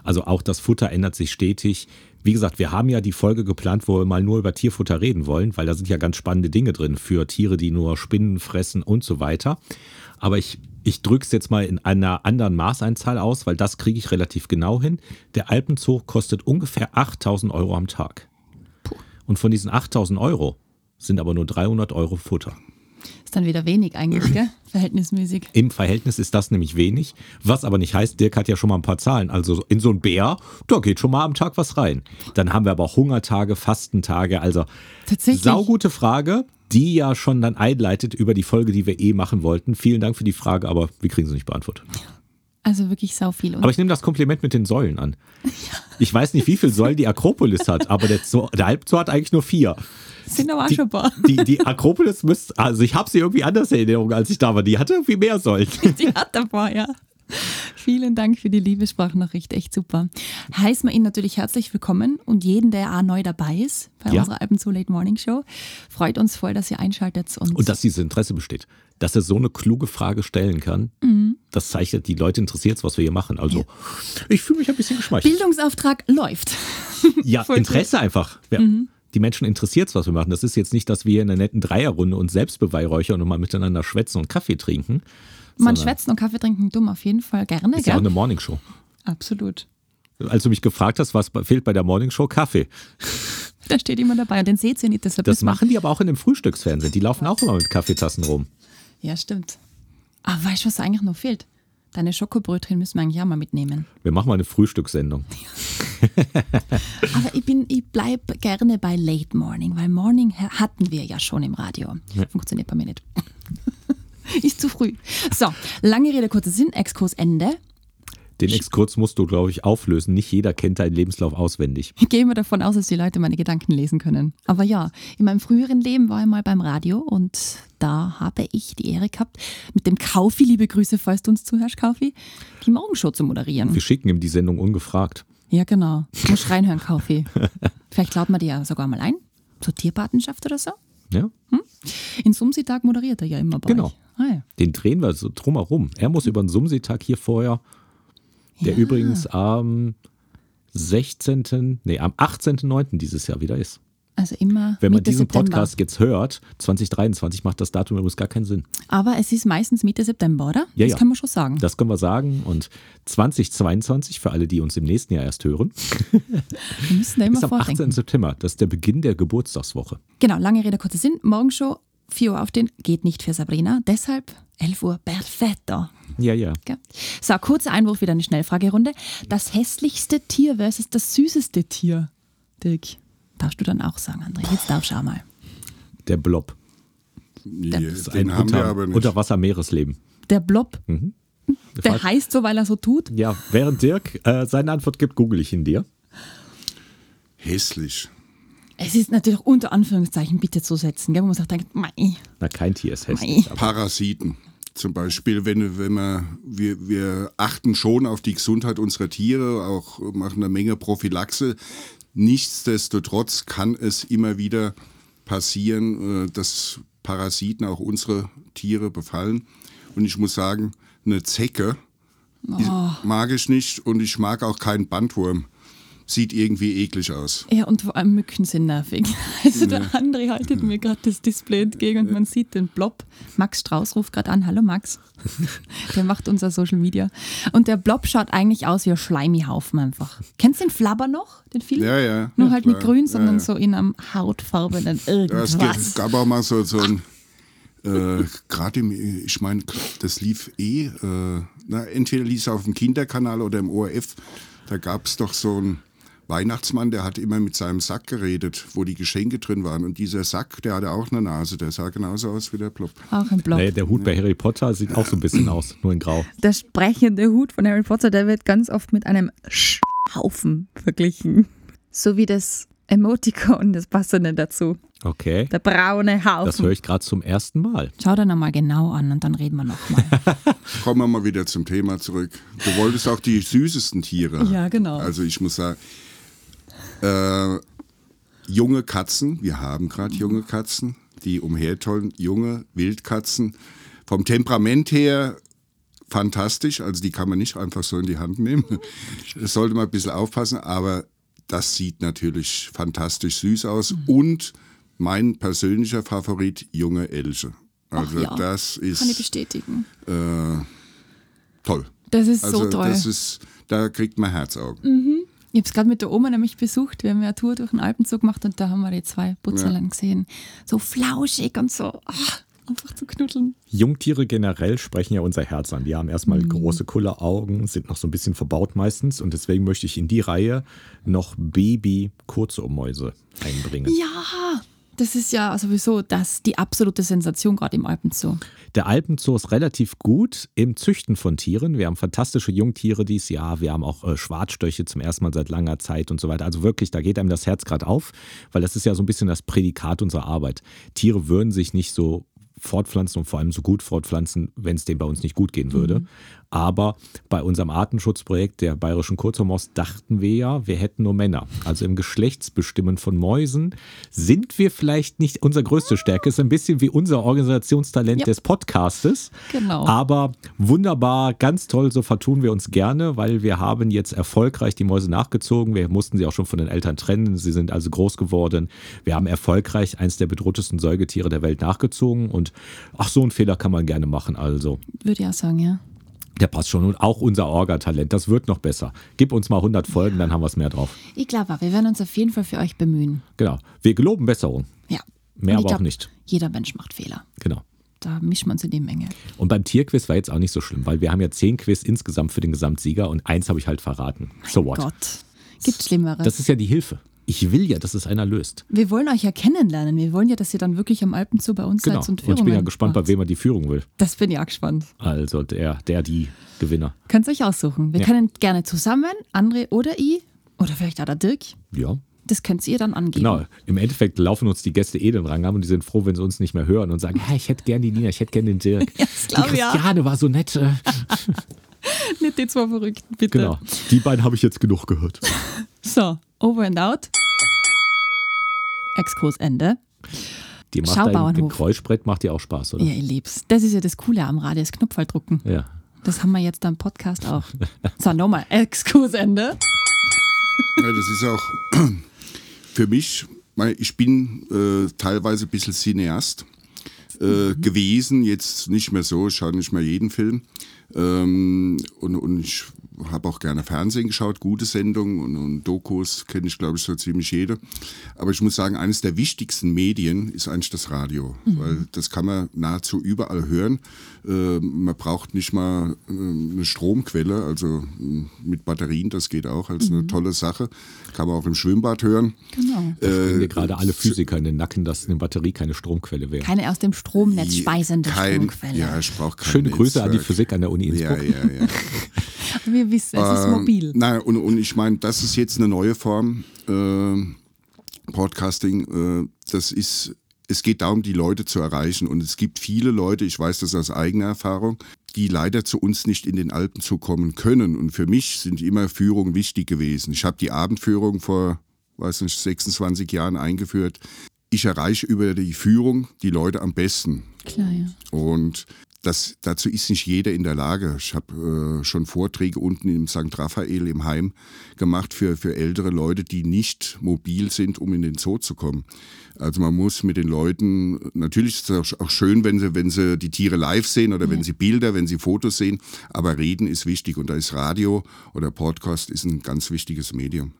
Also auch das Futter ändert sich stetig. Wie gesagt, wir haben ja die Folge geplant, wo wir mal nur über Tierfutter reden wollen, weil da sind ja ganz spannende Dinge drin für Tiere, die nur Spinnen fressen und so weiter. Aber ich, ich drücke es jetzt mal in einer anderen Maßeinzahl aus, weil das kriege ich relativ genau hin. Der Alpenzoo kostet ungefähr 8000 Euro am Tag. Und von diesen 8000 Euro sind aber nur 300 Euro Futter. Ist dann wieder wenig eigentlich, gell? [LAUGHS] Verhältnismäßig. Im Verhältnis ist das nämlich wenig, was aber nicht heißt, Dirk hat ja schon mal ein paar Zahlen. Also in so ein Bär, da geht schon mal am Tag was rein. Dann haben wir aber auch Hungertage, Fastentage. Also Tatsächlich. saugute Frage, die ja schon dann einleitet über die Folge, die wir eh machen wollten. Vielen Dank für die Frage, aber wir kriegen sie nicht beantwortet. Also wirklich sau viel. Aber ich nehme das Kompliment mit den Säulen an. Ich weiß nicht, wie viele Säulen die Akropolis hat, aber der, Zoo, der Alpzoo hat eigentlich nur vier. sind aber auch Die, schon ein paar. die, die Akropolis müsste, also ich habe sie irgendwie anders in Erinnerung, als ich da war. Die hatte irgendwie mehr Säulen. [LAUGHS] Die hat davor, ja. [LAUGHS] Vielen Dank für die liebe Sprachnachricht, echt super. Heißen wir Ihnen natürlich herzlich willkommen und jeden, der auch neu dabei ist bei Ja. unserer Alpen zu Late Morning Show. Freut uns voll, dass ihr einschaltet. Und, Und dass dieses Interesse besteht. Dass er so eine kluge Frage stellen kann, das zeichnet, die Leute interessiert was wir hier machen. Also, ich fühle mich ein bisschen geschmeichelt. Bildungsauftrag läuft. Ja, [LAUGHS] Voll. Interesse einfach. Ja. Die Menschen interessiert was wir machen. Das ist jetzt nicht, dass wir in einer netten Dreierrunde uns selbst beweihräuchern und mal miteinander schwätzen und Kaffee trinken. Man sondern schwätzen und Kaffee trinken dumm auf jeden Fall gerne, Ist ja auch gell? eine Morningshow. Absolut. Als du mich gefragt hast, was fehlt bei der Morningshow, Kaffee. [LAUGHS] Da steht immer dabei und den seht ihr nicht, deshalb Das machen die aber auch in dem Frühstücksfernsehen. Die laufen auch immer mit Kaffeetassen rum. Ja, stimmt. Aber weißt du, was eigentlich noch fehlt? Deine Schokobrötchen müssen wir eigentlich auch mal mitnehmen. Wir machen mal eine Frühstückssendung. [LAUGHS] Aber ich, bin, ich bleibe gerne bei Late Morning, weil Morning ha- hatten wir ja schon im Radio. Funktioniert bei mir nicht. [LAUGHS] [LAUGHS] Ist zu früh. So, lange Rede, kurzer Sinn, Exkurs Ende. Den Exkurs musst du, glaube ich, auflösen. Nicht jeder kennt deinen Lebenslauf auswendig. Gehen wir davon aus, dass die Leute meine Gedanken lesen können. Aber ja, in meinem früheren Leben war ich mal beim Radio und da habe ich die Ehre gehabt, mit dem Kaufi, liebe Grüße, falls du uns zuhörst, Kaufi, die Morgenshow zu moderieren. Wir schicken ihm die Sendung ungefragt. Ja, genau. Muss reinhören, Kaufi. Vielleicht laden wir die ja sogar mal ein. Zur Tierpatenschaft oder so. Ja? In Sumsitag moderiert er ja immer bei Genau. euch. Ah, ja. Den drehen wir so drumherum. Er muss über den Sumsitag hier vorher, der Ja. übrigens am 16., nee, am 18.09. dieses Jahr wieder ist. Also immer Wenn man Mitte diesen September. Podcast jetzt hört, 2023, macht das Datum übrigens gar keinen Sinn. Aber es ist meistens Mitte September, oder? Ja, das ja. kann man schon sagen. Das können wir sagen. Und 2022, für alle, die uns im nächsten Jahr erst hören, [LAUGHS] Wir müssen da immer ist am 18. vordenken. September. Das ist der Beginn der Geburtstagswoche. Genau, lange Rede, kurzer Sinn. Morgenshow 4 Uhr aufstehen geht nicht für Sabrina. Deshalb 11 Uhr perfetto. Ja, ja. So, kurzer Einwurf, wieder eine Schnellfragerunde. Das hässlichste Tier versus das süßeste Tier, Dirk. Darfst du dann auch sagen, André? Jetzt darfst du auch mal. Der Blob. Nee, Das ist den ein haben wir Unter aber nicht. Unterwasser-Meeresleben. Der Blob. Der Falsch. heißt so, weil er so tut. Ja, während Dirk äh, seine Antwort gibt, google ich ihn dir. Hässlich. Es ist natürlich unter Anführungszeichen bitte zu setzen, gell? wo man denkt, mei, Na, kein Tier ist hässlich. Parasiten. Zum Beispiel, wenn, wenn man, wir, wir achten schon auf die Gesundheit unserer Tiere, auch machen eine Menge Prophylaxe. Nichtsdestotrotz kann es immer wieder passieren, äh, dass Parasiten auch unsere Tiere befallen. Und ich muss sagen, eine Zecke die mag ich nicht und ich mag auch keinen Bandwurm. Sieht irgendwie eklig aus. Ja, und vor allem Mücken sind nervig. [LAUGHS] Also der André haltet mir gerade das Display entgegen und man sieht den Blob. Max Strauß ruft gerade an. Hallo Max. [LAUGHS] Der macht unser Social Media. Und der Blob schaut eigentlich aus wie ein Schleimihaufen einfach. Kennst du den Flabber noch, den Film? Ja, ja. Nur ja, halt nicht klar. grün, sondern ja, ja. so in einem hautfarbenen Ja, es irgendwas. gab, auch mal so, so ein, äh, gerade im, ich meine, das lief eh, äh, na, entweder lief es auf dem Kinderkanal oder im ORF, da gab es doch so einen Weihnachtsmann, der hat immer mit seinem Sack geredet, wo die Geschenke drin waren. Und dieser Sack, der hatte auch eine Nase, der sah genauso aus wie der Plop. Auch ein Blob. Nee, der Hut bei Harry Potter sieht auch so ein bisschen [CLEARS THROAT] aus, nur in Grau. Der sprechende Hut von Harry Potter, der wird ganz oft mit einem Haufen verglichen. So wie das Emoticon, das passende dazu. Okay. Der braune Haufen. Das höre ich gerade zum ersten Mal. Schau dir nochmal genau an und dann reden wir nochmal. [LAUGHS] Kommen wir mal wieder zum Thema zurück. Du wolltest auch die süßesten Tiere. Ja, genau. Also ich muss sagen, äh, junge Katzen, wir haben gerade junge Katzen, die umhertollen, junge Wildkatzen. Vom Temperament her fantastisch, also die kann man nicht einfach so in die Hand nehmen. [LAUGHS] Das sollte man ein bisschen aufpassen, aber das sieht natürlich fantastisch süß aus. Mhm. Und mein persönlicher Favorit, junge Elche. Also ja. das Kann ich ist bestätigen. äh, toll. Das ist Also so toll. das ist, da kriegt man Herzaugen. Ich habe es gerade mit der Oma nämlich besucht. Wir haben ja eine Tour durch den Alpenzug gemacht und da haben wir die zwei Putzerlein gesehen. So flauschig und so. ach, einfach zu knuddeln. Jungtiere generell sprechen ja unser Herz an. Die haben erstmal große Kulleraugen, sind noch so ein bisschen verbaut meistens und deswegen möchte ich in die Reihe noch Baby-Kurzohrmäuse einbringen. Ja, das ist ja sowieso das, die absolute Sensation gerade im Alpenzoo. Der Alpenzoo ist relativ gut im Züchten von Tieren. Wir haben fantastische Jungtiere dieses Jahr. Wir haben auch äh, Schwarzstöche zum ersten Mal seit langer Zeit und so weiter. Also wirklich, da geht einem das Herz gerade auf, weil das ist ja so ein bisschen das Prädikat unserer Arbeit. Tiere würden sich nicht so fortpflanzen und vor allem so gut fortpflanzen, wenn es denen bei uns nicht gut gehen würde. Aber bei unserem Artenschutzprojekt der Bayerischen Kurzhornmaus dachten wir ja, wir hätten nur Männer. Also im Geschlechtsbestimmen von Mäusen sind wir vielleicht nicht unsere größte Stärke. Ist ein bisschen wie unser Organisationstalent Ja. des Podcastes. Genau. Aber wunderbar, ganz toll, so vertun wir uns gerne, weil wir haben jetzt erfolgreich die Mäuse nachgezogen. Wir mussten sie auch schon von den Eltern trennen. Sie sind also groß geworden. Wir haben erfolgreich eins der bedrohtesten Säugetiere der Welt nachgezogen. Und ach, so einen Fehler kann man gerne machen. Also, Würde ich auch sagen, ja. Der passt schon. Und auch unser Orga-Talent, das wird noch besser. Gib uns mal 100 Folgen, dann haben wir es mehr drauf. Ich glaube auch, wir werden uns auf jeden Fall für euch bemühen. Genau. Wir geloben Besserung. Ja. Mehr aber auch glaub, nicht. Jeder Mensch macht Fehler. Genau. Da mischt man uns in die Menge. Und beim Tierquiz war jetzt auch nicht so schlimm, weil wir haben ja zehn Quiz insgesamt für den Gesamtsieger und eins habe ich halt verraten. So what? Gott, gibt Schlimmeres. Das ist ja die Hilfe. Ich will ja, dass es einer löst. wir wollen euch ja kennenlernen. Wir wollen ja, dass ihr dann wirklich am Alpenzoo bei uns Genau. seid Und und ich bin ja Führungen gespannt, bei macht. wem er die Führung will. Das bin ich auch gespannt. Also der, der, die Gewinner. Könnt ihr euch aussuchen. Wir Ja. können gerne zusammen, André oder ich, oder vielleicht auch der Dirk. Ja. Das könnt ihr dann angeben. Genau. Im Endeffekt laufen uns die Gäste eh den Rang ab und die sind froh, wenn sie uns nicht mehr hören und sagen, ja, ich hätte gern die Nina, ich hätte gern den Dirk. [LAUGHS] Ja, das die. Christiane war so nett. äh. [LAUGHS] Nicht die zwei Verrückten, bitte. Genau. Die beiden habe ich jetzt genug gehört. [LAUGHS] So, over and out. Exkurs Ende. Die macht Schau, ein. Geräuschbrett, macht dir auch Spaß, oder? Ja, ihr lieb's. Das ist ja das Coole am Radio, das Knopf halt drucken. Ja. Das haben wir jetzt am Podcast auch. So, nochmal, Exkurs Ende. Ja, das ist auch [CLEARS THROAT] für mich, ich bin äh, teilweise ein bisschen Cineast äh, gewesen, jetzt nicht mehr so, ich schaue nicht mehr jeden Film. Ähm, und, und ich habe auch gerne Fernsehen geschaut, gute Sendungen und, und Dokus kenne ich, glaube ich, so ziemlich jede. Aber ich muss sagen, eines der wichtigsten Medien ist eigentlich das Radio, mhm. weil das kann man nahezu überall hören. Äh, man braucht nicht mal äh, eine Stromquelle, also äh, mit Batterien, das geht auch als mhm. eine tolle Sache. Kann man auch im Schwimmbad hören. Genau. Da äh, wir gerade alle Physiker in den Nacken, dass eine Batterie keine Stromquelle wäre. Keine aus dem Stromnetz speisende kein, Stromquelle. Ja, ich brauche keine Schöne Grüße an die Physik an der Uni Innsbruck. Ja, ja, ja. [LAUGHS] Wir wissen, es ist ähm, mobil. Nein, und, und ich meine, das ist jetzt eine neue Form. Äh, Podcasting, äh, das ist, es geht darum, die Leute zu erreichen. Und es gibt viele Leute, ich weiß das aus eigener Erfahrung, die leider zu uns nicht in den Alpen zu kommen können. Und für mich sind immer Führungen wichtig gewesen. Ich habe die Abendführung vor, weiß nicht, 26 Jahren eingeführt. Ich erreiche über die Führung die Leute am besten. Klar, ja. Und das, dazu ist nicht jeder in der Lage. Ich habe äh, schon Vorträge unten im St. Raphael im Heim gemacht für, für ältere Leute, die nicht mobil sind, um in den Zoo zu kommen. Also man muss mit den Leuten, natürlich ist es auch schön, wenn sie, wenn sie die Tiere live sehen oder ja. wenn sie Bilder, wenn sie Fotos sehen, aber reden ist wichtig und da ist Radio oder Podcast ist ein ganz wichtiges Medium.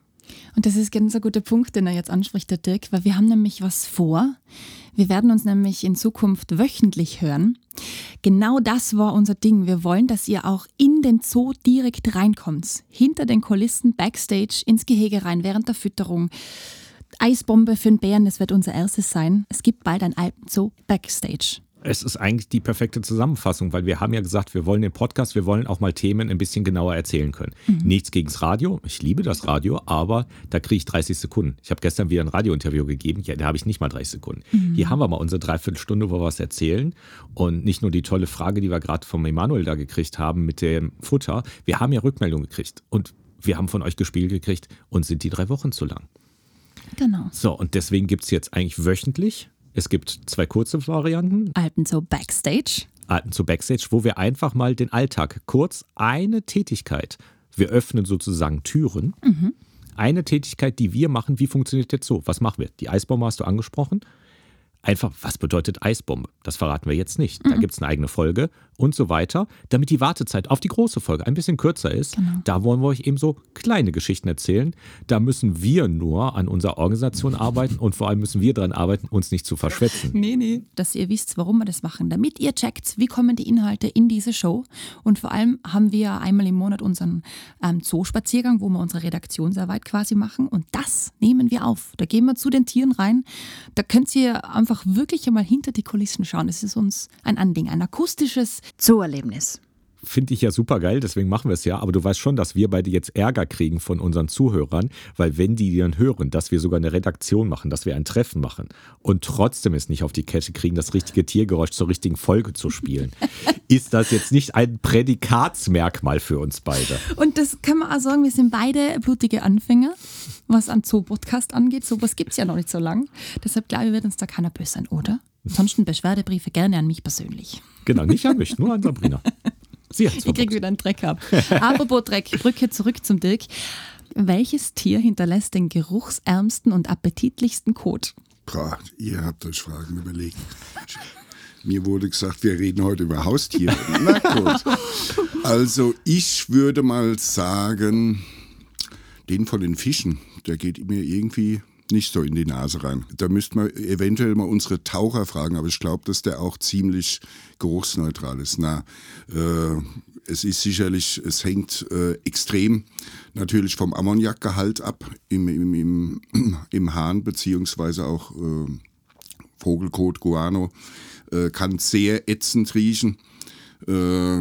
Und das ist ganz ein guter Punkt, den er jetzt anspricht, der Dirk, weil wir haben nämlich was vor. Wir werden uns nämlich in Zukunft wöchentlich hören. Genau das war unser Ding. Wir wollen, dass ihr auch in den Zoo direkt reinkommt. Hinter den Kulissen, backstage, ins Gehege rein, während der Fütterung. Eisbombe für den Bären, das wird unser erstes sein. Es gibt bald ein Alpenzoo Backstage. Es ist eigentlich die perfekte Zusammenfassung, weil wir haben ja gesagt, wir wollen den Podcast, wir wollen auch mal Themen ein bisschen genauer erzählen können. Mhm. Nichts gegens Radio, ich liebe das Radio, aber da kriege ich 30 Sekunden. Ich habe gestern wieder ein Radiointerview gegeben, ja, da habe ich nicht mal 30 Sekunden. Mhm. Hier haben wir mal unsere Dreiviertelstunde, wo wir was erzählen und nicht nur die tolle Frage, die wir gerade vom Emanuel da gekriegt haben mit dem Futter. Wir haben ja Rückmeldungen gekriegt und wir haben von euch gespielt gekriegt und sind die drei Wochen zu lang. Genau. So, und deswegen gibt es jetzt eigentlich wöchentlich es gibt zwei kurze Varianten. Alpenzoo Backstage. Alpenzoo Backstage, wo wir einfach mal den Alltag kurz, eine Tätigkeit. Wir öffnen sozusagen Türen. Mhm. Eine Tätigkeit, die wir machen, wie funktioniert der Zoo? Was machen wir? Die Eisbombe hast du angesprochen. Einfach, was bedeutet Eisbombe? Das verraten wir jetzt nicht. Da mhm. gibt es eine eigene Folge und so weiter, damit die Wartezeit auf die große Folge ein bisschen kürzer ist. Genau. Da wollen wir euch eben so kleine Geschichten erzählen. Da müssen wir nur an unserer Organisation arbeiten und vor allem müssen wir daran arbeiten, uns nicht zu verschwätzen. Nee, nee. Dass ihr wisst, warum wir das machen, damit ihr checkt, wie kommen die Inhalte in diese Show. Und vor allem haben wir einmal im Monat unseren ähm, Zoo-Spaziergang, wo wir unsere Redaktionsarbeit quasi machen. Und das nehmen wir auf. Da gehen wir zu den Tieren rein. Da könnt ihr einfach einfach wirklich einmal hinter die Kulissen schauen. Es ist uns ein Anding, ein akustisches Zooerlebnis. Finde ich ja super geil, deswegen machen wir es ja. Aber du weißt schon, dass wir beide jetzt Ärger kriegen von unseren Zuhörern, weil wenn die dann hören, dass wir sogar eine Redaktion machen, dass wir ein Treffen machen und trotzdem es nicht auf die Kette kriegen, das richtige Tiergeräusch zur richtigen Folge zu spielen, [LAUGHS] ist das jetzt nicht ein Prädikatsmerkmal für uns beide. Und das kann man auch sagen, wir sind beide blutige Anfänger, was an Zoo-Podcast angeht. Sowas gibt es ja noch nicht so lang. Deshalb glaube ich, wird uns da keiner böse sein, oder? Ansonsten Beschwerdebriefe gerne an mich persönlich. Genau, nicht an mich, nur an Sabrina. [LAUGHS] Sie hat's ich krieg wieder einen Dreck ab. [LAUGHS] Apropos Dreck, Brücke zurück zum Dirk. Welches Tier hinterlässt den geruchsärmsten und appetitlichsten Kot? Boah, ihr habt euch Fragen überlegt. Mir wurde gesagt, wir reden heute über Haustiere. [LAUGHS] Na gut. Also ich würde mal sagen, den von den Fischen, der geht mir irgendwie nicht so in die Nase rein. Da müsste man eventuell mal unsere Taucher fragen, aber ich glaube, dass der auch ziemlich geruchsneutral ist. Na, äh, es ist sicherlich, es hängt äh, extrem natürlich vom Ammoniakgehalt ab im, im, im, [CLEARS THROAT] im Hahn, beziehungsweise auch äh, Vogelkot, Guano, äh, kann sehr ätzend riechen. Äh,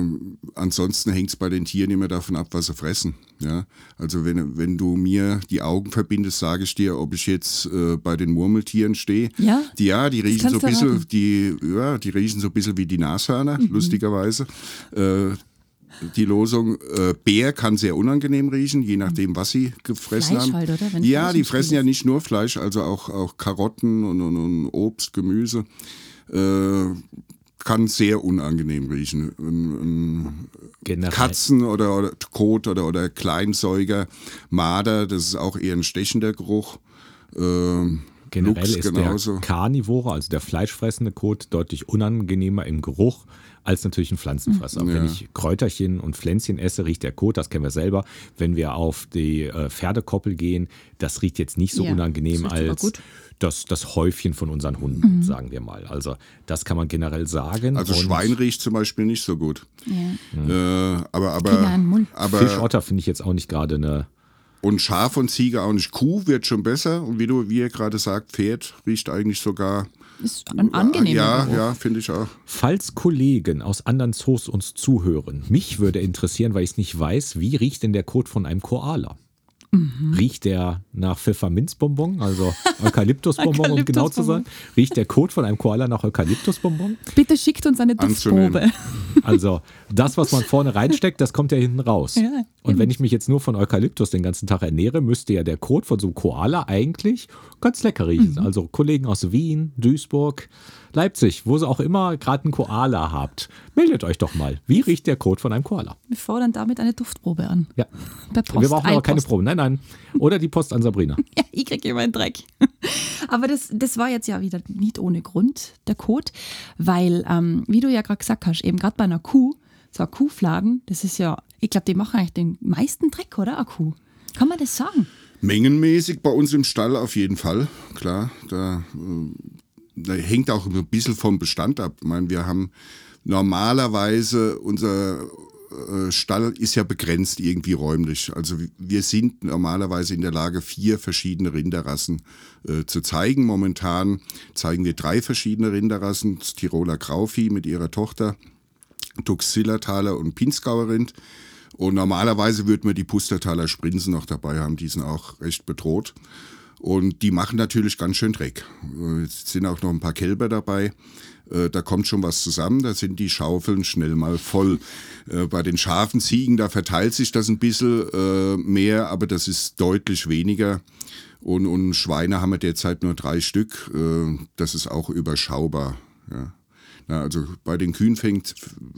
ansonsten hängt es bei den Tieren immer davon ab, was sie fressen. Ja? Also wenn, wenn du mir die Augen verbindest, sage ich dir, ob ich jetzt äh, bei den Murmeltieren stehe. Ja? Die, ja, die riechen so ein bisschen, die, ja, die riechen so ein bisschen wie die Nashörner, mhm. lustigerweise. Äh, die Losung, äh, Bär kann sehr unangenehm riechen, je nachdem, was sie gefressen Fleisch haben. Halt, oder? Wenn ja, die fressen ja nicht nur Fleisch, also auch, auch Karotten und, und, und Obst, Gemüse. Äh, kann sehr unangenehm riechen. Um Katzen oder, oder Kot oder, oder Kleinsäuger, Marder, das ist auch eher ein stechender Geruch. Ähm, Generell Lux ist genauso. der Karnivore, also der fleischfressende Kot, deutlich unangenehmer im Geruch als natürlich ein Pflanzenfresser. Ja. Wenn ich Kräuterchen und Pflänzchen esse, riecht der Kot, das kennen wir selber. Wenn wir auf die äh, Pferdekoppel gehen, das riecht jetzt nicht so Ja, unangenehm das als gut. das, das Häufchen von unseren Hunden, sagen wir mal. Also das kann man generell sagen. Also Und Schwein riecht zum Beispiel nicht so gut. Ja. Äh, aber aber, aber Fischotter finde ich jetzt auch nicht gerade eine. und Schaf und Ziege auch nicht. Kuh wird schon besser. Und wie du, wie ihr gerade sagt, Pferd riecht eigentlich sogar. Ist ein angenehmer Ja, Geruch. ja, finde ich auch. Falls Kollegen aus anderen Zoos uns zuhören, mich würde interessieren, weil ich es nicht weiß, wie riecht denn der Kot von einem Koala? Mhm. Riecht der nach Pfefferminzbonbon, also [LAUGHS] Eukalyptusbonbon, um genau zu sein? Riecht der Kot von einem Koala nach Eukalyptusbonbon? Bitte schickt uns eine. Duftprobe. Also das, was man vorne reinsteckt, das kommt ja hinten raus. Ja, Und wenn ich mich jetzt nur von Eukalyptus den ganzen Tag ernähre, müsste ja der Kot von so einem Koala eigentlich ganz lecker riechen. Mhm. Also Kollegen aus Wien, Duisburg, Leipzig, wo sie auch immer gerade einen Koala habt, meldet euch doch mal. Wie riecht der Kot von einem Koala? Wir fordern damit eine Duftprobe an. Ja. Per Post. Wir brauchen aber keine. Proben. Nein, nein. Oder die Post an Sabrina. [LAUGHS] Ja, ich kriege immer einen Dreck. [LAUGHS] Aber das, das war jetzt ja wieder nicht ohne Grund, der Code, weil, ähm, wie du ja gerade gesagt hast, eben gerade bei einer Kuh, so eine Kuhfladen, das ist ja, ich glaube, die machen eigentlich den meisten Dreck, oder? Eine Kuh. Kann man das sagen? Mengenmäßig bei uns im Stall auf jeden Fall, klar. Da, äh, da hängt auch ein bisschen vom Bestand ab. Ich meine, wir haben normalerweise unser äh, Stall ist ja begrenzt irgendwie räumlich. Also wir sind normalerweise in der Lage, vier verschiedene Rinderrassen äh, zu zeigen. Momentan zeigen wir drei verschiedene Rinderrassen. Das Tiroler Grauvieh mit ihrer Tochter, Dux Zillertaler und Pinzgauer Rind. Und normalerweise würden wir die Pustertaler Sprinzen noch dabei haben, die sind auch recht bedroht. Und die machen natürlich ganz schön Dreck. Äh, Jetzt sind auch noch ein paar Kälber dabei. Äh, Da kommt schon was zusammen, da sind die Schaufeln schnell mal voll. Äh, Bei den scharfen Ziegen, da verteilt sich das ein bisschen mehr, aber das ist deutlich weniger. Und, und Schweine haben wir derzeit nur drei Stück. Das ist auch überschaubar. Ja. Ja, also bei den Kühen fängt,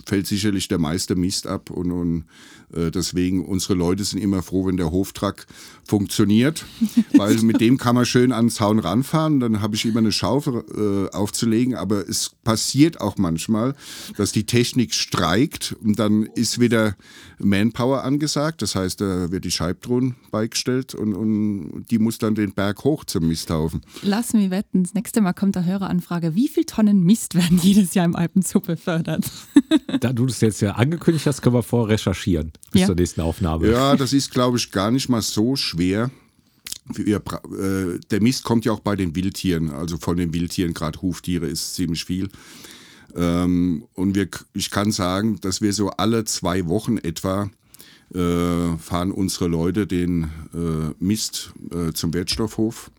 fällt sicherlich der meiste Mist ab und, und deswegen unsere Leute sind immer froh, wenn der Hoftrack funktioniert, [LAUGHS] weil mit dem kann man schön an den Zaun ranfahren. Dann habe ich immer eine Schaufel äh, aufzulegen, aber es passiert auch manchmal, dass die Technik streikt und dann ist wieder Manpower angesagt. Das heißt, da wird die Scheibtruhen beigestellt und, und die muss dann den Berg hoch zum Misthaufen. Lass mich wetten, das nächste Mal kommt eine Höreranfrage. Wie viel Tonnen Mist werden jedes Jahr im Alpenzoo befördert? [LAUGHS] Da du das jetzt ja angekündigt hast, können wir vorher recherchieren bis Ja. zur nächsten Aufnahme. Ja, das ist, glaube ich, gar nicht mal so schwer. Äh, der Mist kommt ja auch bei den Wildtieren, also von den Wildtieren, gerade Huftiere ist ziemlich viel. Ähm, und wir, ich kann sagen, dass wir so alle zwei Wochen etwa äh, fahren unsere Leute den äh, Mist zum Wertstoffhof.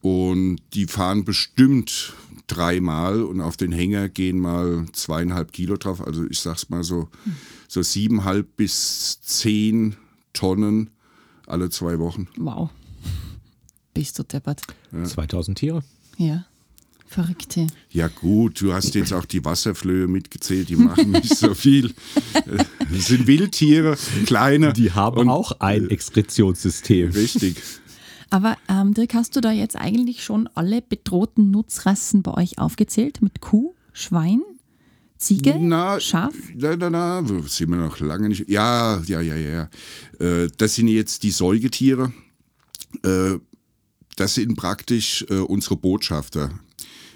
Und die fahren bestimmt dreimal und auf den Hänger gehen mal zweieinhalb Kilo drauf. Also ich sag's mal so, so siebeneinhalb bis zehn Tonnen alle zwei Wochen. Wow. Bist du deppert. 2000 Tiere. Ja. Verrückte. Ja gut, du hast jetzt auch die Wasserflöhe mitgezählt, die machen nicht so viel. Äh, Das sind Wildtiere, kleine. Die haben und, auch ein Exkretionssystem. Richtig. Aber ähm, Dirk, hast du da jetzt eigentlich schon alle bedrohten Nutzrassen bei euch aufgezählt? Mit Kuh, Schwein, Ziege, Na, Schaf? Na, na, na, sind wir noch lange nicht. Ja, ja, ja, ja. ja. Äh, Das sind jetzt die Säugetiere. Äh, Das sind praktisch äh, unsere Botschafter.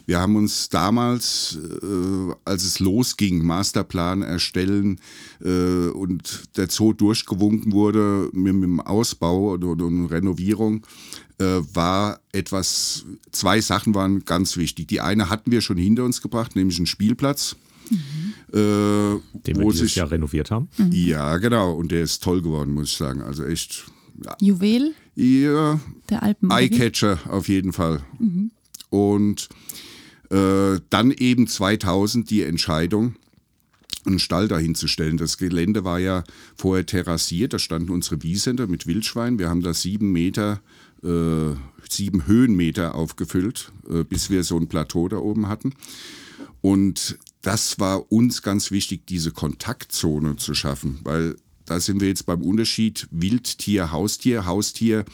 Wir haben uns damals, äh, als es losging, Masterplan erstellen äh, und der Zoo durchgewunken wurde mit, mit dem Ausbau und, und, und Renovierung, äh, war etwas, zwei Sachen waren ganz wichtig. Die eine hatten wir schon hinter uns gebracht, nämlich einen Spielplatz. Äh, Den wir dieses sich, Jahr renoviert haben. ja, genau. Und der ist toll geworden, muss ich sagen. Also echt, Juwel ja, der Alpen. Eyecatcher auf jeden Fall. Und äh, dann eben 2000 die Entscheidung, einen Stall dahin zu stellen. Das Gelände war ja vorher terrassiert, da standen unsere Wiesenter mit Wildschwein. Wir haben da sieben Meter, äh, sieben Höhenmeter aufgefüllt, äh, bis wir so ein Plateau da oben hatten. Und das war uns ganz wichtig, diese Kontaktzone zu schaffen, weil da sind wir jetzt beim Unterschied Wildtier, Haustier. Haustier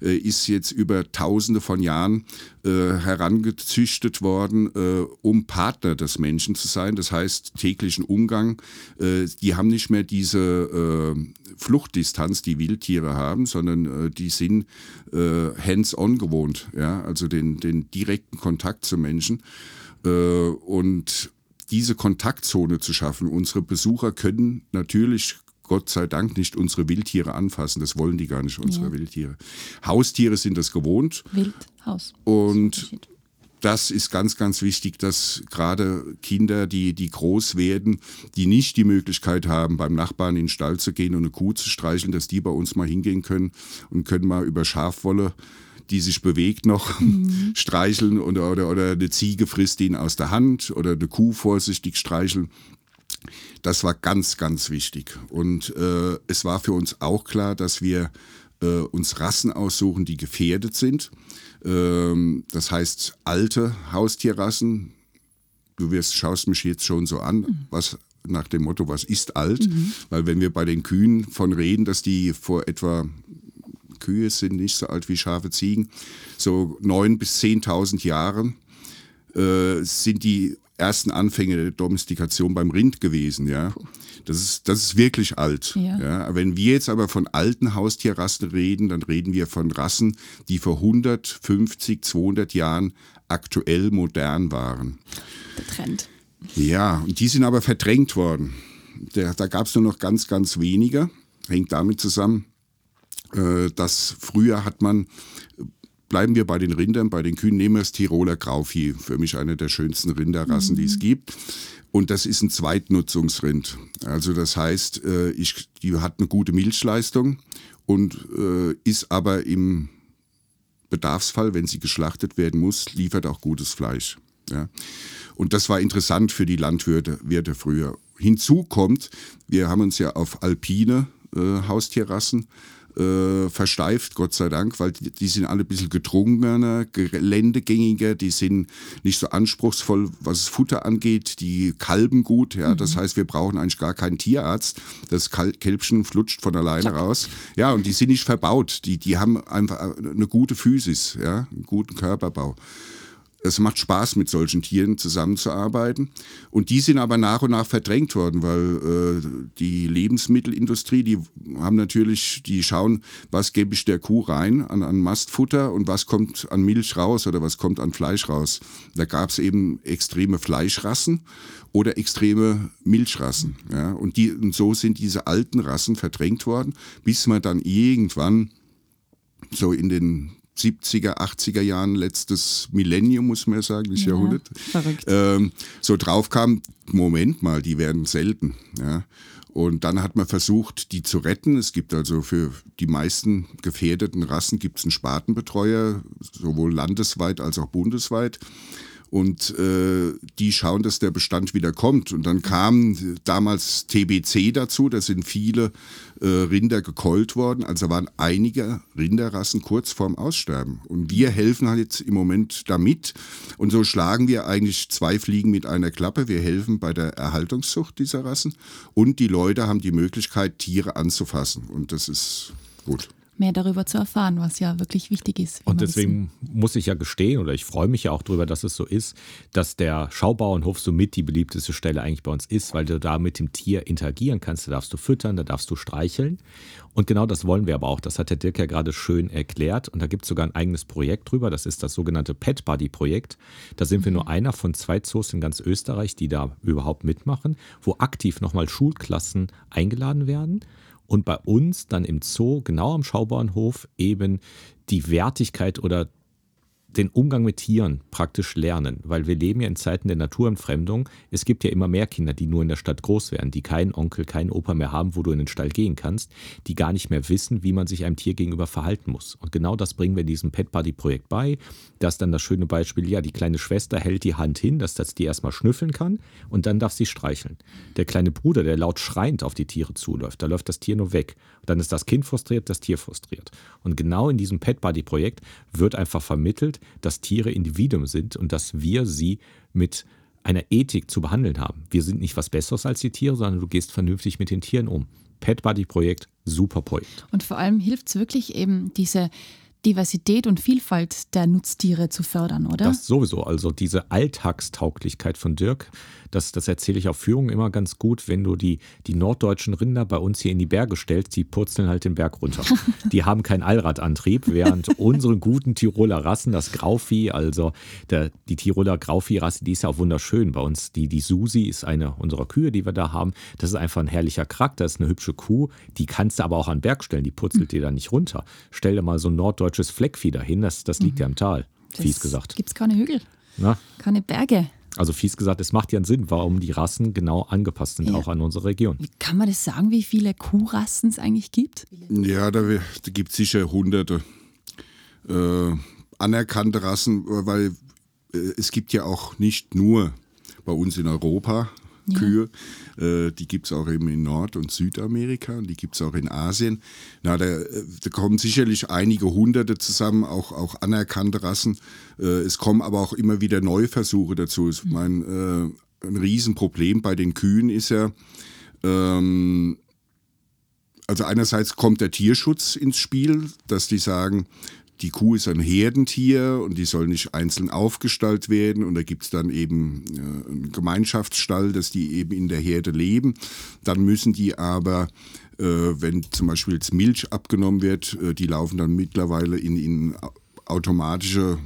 äh, ist jetzt über tausende von Jahren äh, herangezüchtet worden, äh, um Partner des Menschen zu sein. Das heißt, täglichen Umgang. Äh, die haben nicht mehr diese äh, Fluchtdistanz, die Wildtiere haben, sondern äh, die sind hands-on gewohnt. Ja? Also den, den direkten Kontakt zum Menschen. und diese Kontaktzone zu schaffen. Unsere Besucher können natürlich Gott sei Dank nicht unsere Wildtiere anfassen. Das wollen die gar nicht, unsere ja. Wildtiere. Haustiere sind das gewohnt. Wild, Haus. Und das ist ganz, ganz wichtig, dass gerade Kinder, die, die groß werden, die nicht die Möglichkeit haben, beim Nachbarn in den Stall zu gehen und eine Kuh zu streicheln, dass die bei uns mal hingehen können und können mal über Schafwolle die sich bewegt noch mhm. [LAUGHS] streicheln oder, oder, oder eine Ziege frisst ihn aus der Hand oder eine Kuh vorsichtig streicheln. Das war ganz, ganz wichtig. Und äh, es war für uns auch klar, dass wir äh, uns Rassen aussuchen, die gefährdet sind. Ähm, das heißt, alte Haustierrassen. Du wirst, schaust mich jetzt schon so an, mhm. was nach dem Motto, was ist alt? Mhm. Weil wenn wir bei den Kühen von reden, dass die vor etwa Kühe sind nicht so alt wie scharfe Ziegen, so neun bis zehntausend Jahren äh, sind die ersten Anfänge der Domestikation beim Rind gewesen, ja. Das ist, das ist wirklich alt. Ja. ja. Wenn wir jetzt aber von alten Haustierrassen reden, dann reden wir von Rassen, die vor 150, 200 Jahren aktuell modern waren. Der Trend. Ja, und die sind aber verdrängt worden. Da, da gab es nur noch ganz, ganz wenige. Hängt damit zusammen, äh, dass früher hat man Bleiben wir bei den Rindern, bei den Kühen. Nehmen wir das Tiroler Grauvieh, für mich eine der schönsten Rinderrassen, mhm. die es mhm. gibt. Und das ist ein Zweitnutzungsrind. Also das heißt, äh, ich, die hat eine gute Milchleistung und äh, ist aber im Bedarfsfall, wenn sie geschlachtet werden muss, liefert auch gutes Fleisch. Ja. Und das war interessant für die Landwirte Wirte früher. Hinzu kommt, wir haben uns ja auf alpine äh, Haustierrassen äh, versteift, Gott sei Dank, weil die, die, sind alle ein bisschen gedrungener, geländegängiger, die sind nicht so anspruchsvoll, was das Futter angeht, die kalben gut, ja, mhm. das heißt, wir brauchen eigentlich gar keinen Tierarzt, das Kälbchen flutscht von alleine Zack. raus, ja, und die sind nicht verbaut, die, die haben einfach eine gute Physis, ja, einen guten Körperbau. Es macht Spaß, mit solchen Tieren zusammenzuarbeiten. Und die sind aber nach und nach verdrängt worden, weil äh, die Lebensmittelindustrie, die haben natürlich, die schauen, was gebe ich der Kuh rein an, an Mastfutter und was kommt an Milch raus oder was kommt an Fleisch raus. Da gab es eben extreme Fleischrassen oder extreme Milchrassen. Ja? Und, die, und so sind diese alten Rassen verdrängt worden, bis man dann irgendwann so in den 70er, 80er Jahren, letztes Millennium, muss man ja sagen, das ja, Jahrhundert, ähm, so drauf kam, Moment mal, die werden selten. Ja. Und dann hat man versucht, die zu retten. Es gibt also für die meisten gefährdeten Rassen gibt es einen Spartenbetreuer, sowohl landesweit als auch bundesweit und äh, die schauen, dass der Bestand wieder kommt. Und dann kam damals TBC dazu, da sind viele äh, Rinder gekeult worden, also waren einige Rinderrassen kurz vorm Aussterben. Und wir helfen halt jetzt im Moment damit. Und so schlagen wir eigentlich zwei Fliegen mit einer Klappe. Wir helfen bei der Erhaltungszucht dieser Rassen und die Leute haben die Möglichkeit, Tiere anzufassen. Und das ist gut mehr darüber zu erfahren, was ja wirklich wichtig ist. Und deswegen wissen. muss ich ja gestehen, oder ich freue mich ja auch darüber, dass es so ist, dass der Schaubauernhof somit die beliebteste Stelle eigentlich bei uns ist, weil du da mit dem Tier interagieren kannst. Da darfst du füttern, da darfst du streicheln. Und genau das wollen wir aber auch. Das hat der Dirk ja gerade schön erklärt. Und da gibt es sogar ein eigenes Projekt drüber. Das ist das sogenannte Pet Buddy Projekt. Da sind wir nur einer von zwei Zoos in ganz Österreich, die da überhaupt mitmachen, wo aktiv nochmal Schulklassen eingeladen werden und bei uns dann im Zoo, genau am Schaubauernhof, eben die Wertigkeit oder den Umgang mit Tieren praktisch lernen, weil wir leben ja in Zeiten der Naturentfremdung. Es gibt ja immer mehr Kinder, die nur in der Stadt groß werden, die keinen Onkel, keinen Opa mehr haben, wo du in den Stall gehen kannst, die gar nicht mehr wissen, wie man sich einem Tier gegenüber verhalten muss. Und genau das bringen wir in diesem Pet Buddy Projekt bei. Da ist dann das schöne Beispiel, ja, die kleine Schwester hält die Hand hin, dass das die erstmal schnüffeln kann und dann darf sie streicheln. Der kleine Bruder, der laut schreiend auf die Tiere zuläuft, da läuft das Tier nur weg. Dann ist das Kind frustriert, das Tier frustriert. Und genau in diesem Pet Buddy Projekt wird einfach vermittelt, dass Tiere Individuen sind und dass wir sie mit einer Ethik zu behandeln haben. Wir sind nicht was Besseres als die Tiere, sondern du gehst vernünftig mit den Tieren um. Pet Buddy Projekt, super Projekt. Und vor allem hilft es wirklich eben diese Diversität und Vielfalt der Nutztiere zu fördern, oder? Das sowieso. Also diese Alltagstauglichkeit von Dirk, das, das erzähle ich auf Führungen immer ganz gut, wenn du die, die norddeutschen Rinder bei uns hier in die Berge stellst, die purzeln halt den Berg runter. [LAUGHS] die haben keinen Allradantrieb, während [LAUGHS] unsere guten Tiroler Rassen, das Grauvieh, also der, die Tiroler Grauvieh-Rasse, die ist ja auch wunderschön. Bei uns, die, die Susi ist eine unserer Kühe, die wir da haben. Das ist einfach ein herrlicher Charakter, das ist eine hübsche Kuh. Die kannst du aber auch an den Berg stellen, die purzelt dir da nicht runter. Stell dir mal so ein norddeutsches Fleckvieh dahin, das, das liegt ja im Tal, fies gesagt. Gibt es keine Hügel, Na? keine Berge. Also fies gesagt, es macht ja einen Sinn, warum die Rassen genau angepasst sind, Ja. auch an unsere Region. Wie kann man das sagen, wie viele Kuhrassen es eigentlich gibt? Ja, da, da gibt es sicher hunderte äh, anerkannte Rassen, weil äh, es gibt ja auch nicht nur bei uns in Europa Kühe, äh, die gibt es auch eben in Nord- und Südamerika und die gibt es auch in Asien. Na, da, äh, da kommen sicherlich einige hunderte zusammen, auch, auch anerkannte Rassen. Äh, es kommen aber auch immer wieder neue Versuche dazu. Ich meine, äh, ein Riesenproblem bei den Kühen ist ja, ähm, also einerseits kommt der Tierschutz ins Spiel, dass die sagen, die Kuh ist ein Herdentier und die soll nicht einzeln aufgestallt werden. Und da gibt es dann eben äh, einen Gemeinschaftsstall, dass die eben in der Herde leben. Dann müssen die aber, äh, wenn zum Beispiel jetzt Milch abgenommen wird, äh, die laufen dann mittlerweile in, in automatische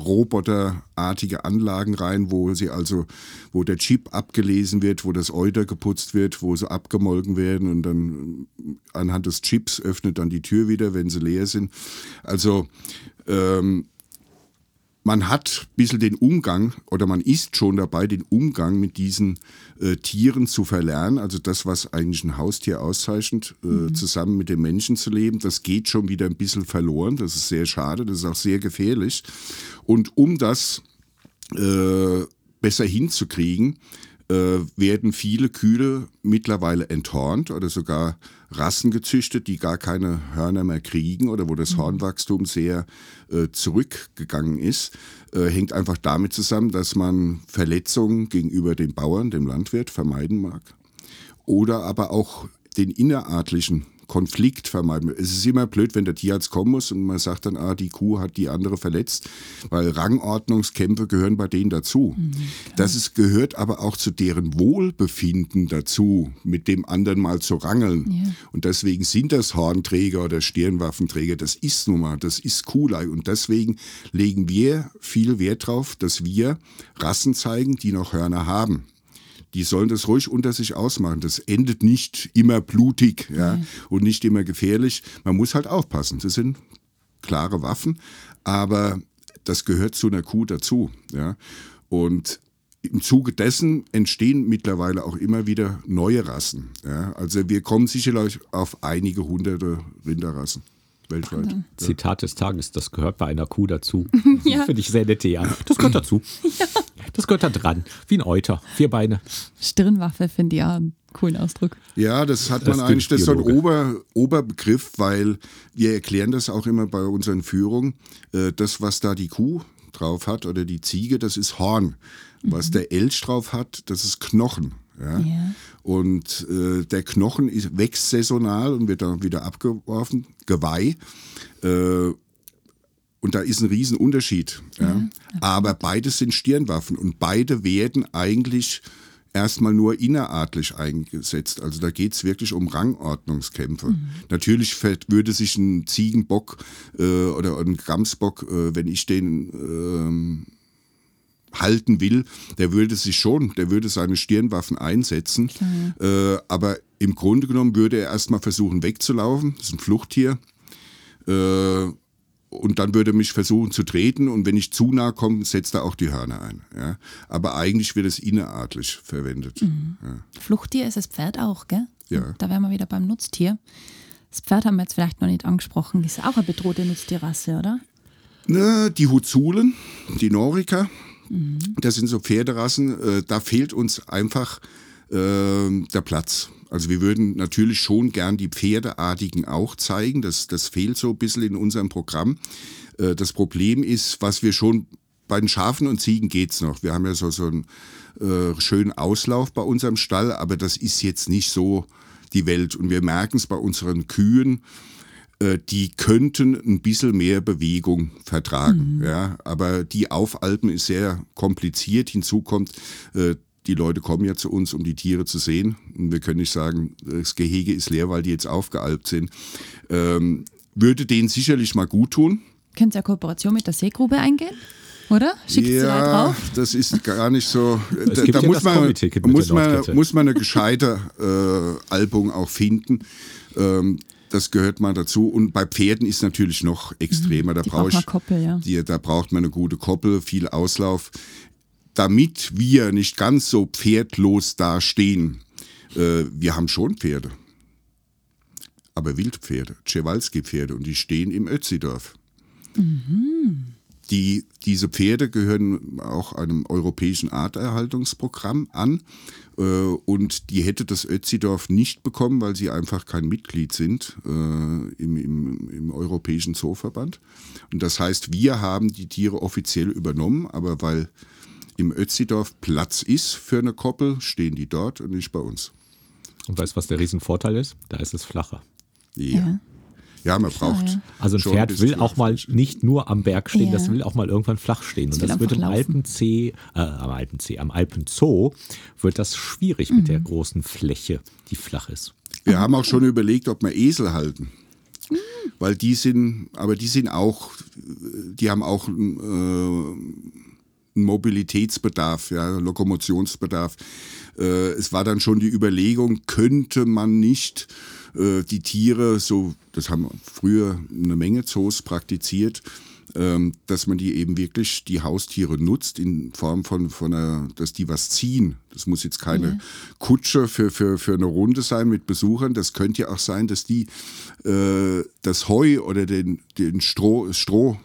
roboterartige Anlagen rein, wo sie also, wo der Chip abgelesen wird, wo das Euter geputzt wird, wo sie abgemolken werden und dann anhand des Chips öffnet dann die Tür wieder, wenn sie leer sind. Also ähm, man hat ein bisschen den Umgang oder man ist schon dabei, den Umgang mit diesen äh, Tieren zu verlernen. Also das, was eigentlich ein Haustier auszeichnet, äh, zusammen mit dem Menschen zu leben, das geht schon wieder ein bisschen verloren. Das ist sehr schade, das ist auch sehr gefährlich. Und um das äh, besser hinzukriegen, äh, werden viele Kühe mittlerweile enthornt oder sogar Rassen gezüchtet, die gar keine Hörner mehr kriegen oder wo das Hornwachstum sehr äh, zurückgegangen ist. Äh, hängt einfach damit zusammen, dass man Verletzungen gegenüber dem Bauern, dem Landwirt vermeiden mag oder aber auch den innerartlichen Konflikt vermeiden. Es ist immer blöd, wenn der Tierarzt kommen muss und man sagt dann, ah, die Kuh hat die andere verletzt, weil Rangordnungskämpfe gehören bei denen dazu. das ist, gehört aber auch zu deren Wohlbefinden dazu, mit dem anderen mal zu rangeln. Und deswegen sind das Hornträger oder Stirnwaffenträger, das ist nun mal, das ist Kuhlei. Und deswegen legen wir viel Wert drauf, dass wir Rassen zeigen, die noch Hörner haben die sollen das ruhig unter sich ausmachen. Das endet nicht immer blutig ja, und nicht immer gefährlich. Man muss halt aufpassen. Das sind klare Waffen, aber das gehört zu einer Kuh dazu. Ja. Und im Zuge dessen entstehen mittlerweile auch immer wieder neue Rassen. Ja. Also wir kommen sicherlich auf einige hunderte Rinderrassen weltweit. Ja. Zitat des Tages, das gehört bei einer Kuh dazu. [LAUGHS] ja. Finde ich sehr nett, ja. Das gehört dazu. [LAUGHS] ja. Das gehört da dran. Wie ein Euter. Vier Beine. Stirnwaffe finde ich ja einen coolen Ausdruck. Ja, das hat das man eigentlich, das ist so ein Ober, Oberbegriff, weil wir erklären das auch immer bei unseren Führungen. Das, was da die Kuh drauf hat oder die Ziege, das ist Horn. Was mhm. der Elch drauf hat, das ist Knochen. Ja? ja. Und äh, der Knochen ist, wächst saisonal und wird dann wieder abgeworfen, Geweih. Äh, und da ist ein Riesenunterschied. Ja? Mhm. Aber beides sind Stirnwaffen und beide werden eigentlich erstmal nur innerartlich eingesetzt. Also da geht es wirklich um Rangordnungskämpfe. Mhm. Natürlich würde sich ein Ziegenbock äh, oder ein Gamsbock, äh, wenn ich den ähm, halten will, der würde sich schon, der würde seine Stirnwaffen einsetzen. Äh, aber im Grunde genommen würde er erstmal versuchen wegzulaufen. Das ist ein Fluchttier. Und dann würde er mich versuchen zu treten und wenn ich zu nah komme, setzt er auch die Hörner ein. Ja? Aber eigentlich wird es innerartlich verwendet. Mhm. Ja. Fluchttier ist das Pferd auch, gell? Ja. Da wären wir wieder beim Nutztier. Das Pferd haben wir jetzt vielleicht noch nicht angesprochen. Das ist auch eine bedrohte Nutztierrasse, oder? Ne, die Huzulen, die Noriker, mhm. das sind so Pferderassen, äh, da fehlt uns einfach der Platz. Also wir würden natürlich schon gern die Pferdeartigen auch zeigen. Das, das fehlt so ein bisschen in unserem Programm. Das Problem ist, was wir schon bei den Schafen und Ziegen geht's noch. Wir haben ja so, so einen äh, schönen Auslauf bei unserem Stall, aber das ist jetzt nicht so die Welt. Und wir merken es bei unseren Kühen, äh, die könnten ein bisschen mehr Bewegung vertragen. Ja, aber die Aufalpen ist sehr kompliziert. Hinzu kommt, äh, die Leute kommen ja zu uns, um die Tiere zu sehen. Und wir können nicht sagen, das Gehege ist leer, weil die jetzt aufgealpt sind. Ähm, würde denen sicherlich mal gut tun. Könnt ihr eine Kooperation mit der Seegrube eingehen? Oder? Schickt sie da ja, drauf? das ist gar nicht so. Da da ja muss, man, muss, man, muss man eine gescheite äh, Albung auch finden. Ähm, das gehört mal dazu. Und bei Pferden ist natürlich noch extremer. Da man ich Koppel, ja. die, da braucht man eine gute Koppel, viel Auslauf. Damit wir nicht ganz so pferdlos dastehen, äh, wir haben schon Pferde. Aber Wildpferde, Tschewalski-Pferde und die stehen im Ötzidorf. Die, diese Pferde gehören auch einem europäischen Arterhaltungsprogramm an äh, und die hätte das Ötzidorf nicht bekommen, weil sie einfach kein Mitglied sind äh, im, im, im Europäischen Zooverband. Und das heißt, wir haben die Tiere offiziell übernommen, aber weil im Ötzidorf Platz ist für eine Koppel, stehen die dort und nicht bei uns. Und weißt du, was der Riesenvorteil ist? Da ist es flacher. Ja, ja man braucht. ja. Also ein Pferd will auch mal nicht nur am Berg stehen, Ja. das will auch mal irgendwann flach stehen. Und will das wird im. Alpenzee, äh, am Alpenzee, am Alpenzoo wird das schwierig mit Mhm. der großen Fläche, die flach ist. Wir haben auch schon überlegt, ob wir Esel halten. Weil die sind, aber die sind auch, die haben auch äh, Mobilitätsbedarf, ja, Lokomotionsbedarf. Äh, es war dann schon die Überlegung, könnte man nicht äh, die Tiere, so, das haben früher eine Menge Zoos praktiziert, ähm, dass man die eben wirklich die Haustiere nutzt in Form von, von einer, dass die was ziehen. Das muss jetzt keine Kutsche für, für, für eine Runde sein mit Besuchern. Das könnte ja auch sein, dass die äh, das Heu oder den, den Stroh, Stroh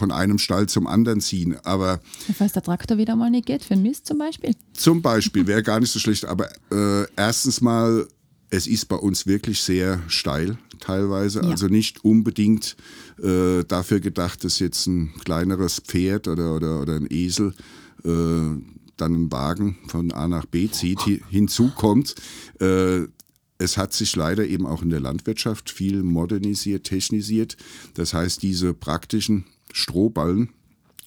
von einem Stall zum anderen ziehen. Aber Falls der Traktor wieder mal nicht geht, für Mist zum Beispiel. zum Beispiel wäre gar nicht so schlecht. Aber äh, erstens mal, es ist bei uns wirklich sehr steil teilweise. Ja. Also nicht unbedingt äh, dafür gedacht, dass jetzt ein kleineres Pferd oder, oder, oder ein Esel äh, dann einen Wagen von A nach B zieht. Hi- Hinzu kommt, äh, es hat sich leider eben auch in der Landwirtschaft viel modernisiert, technisiert. Das heißt, diese praktischen Strohballen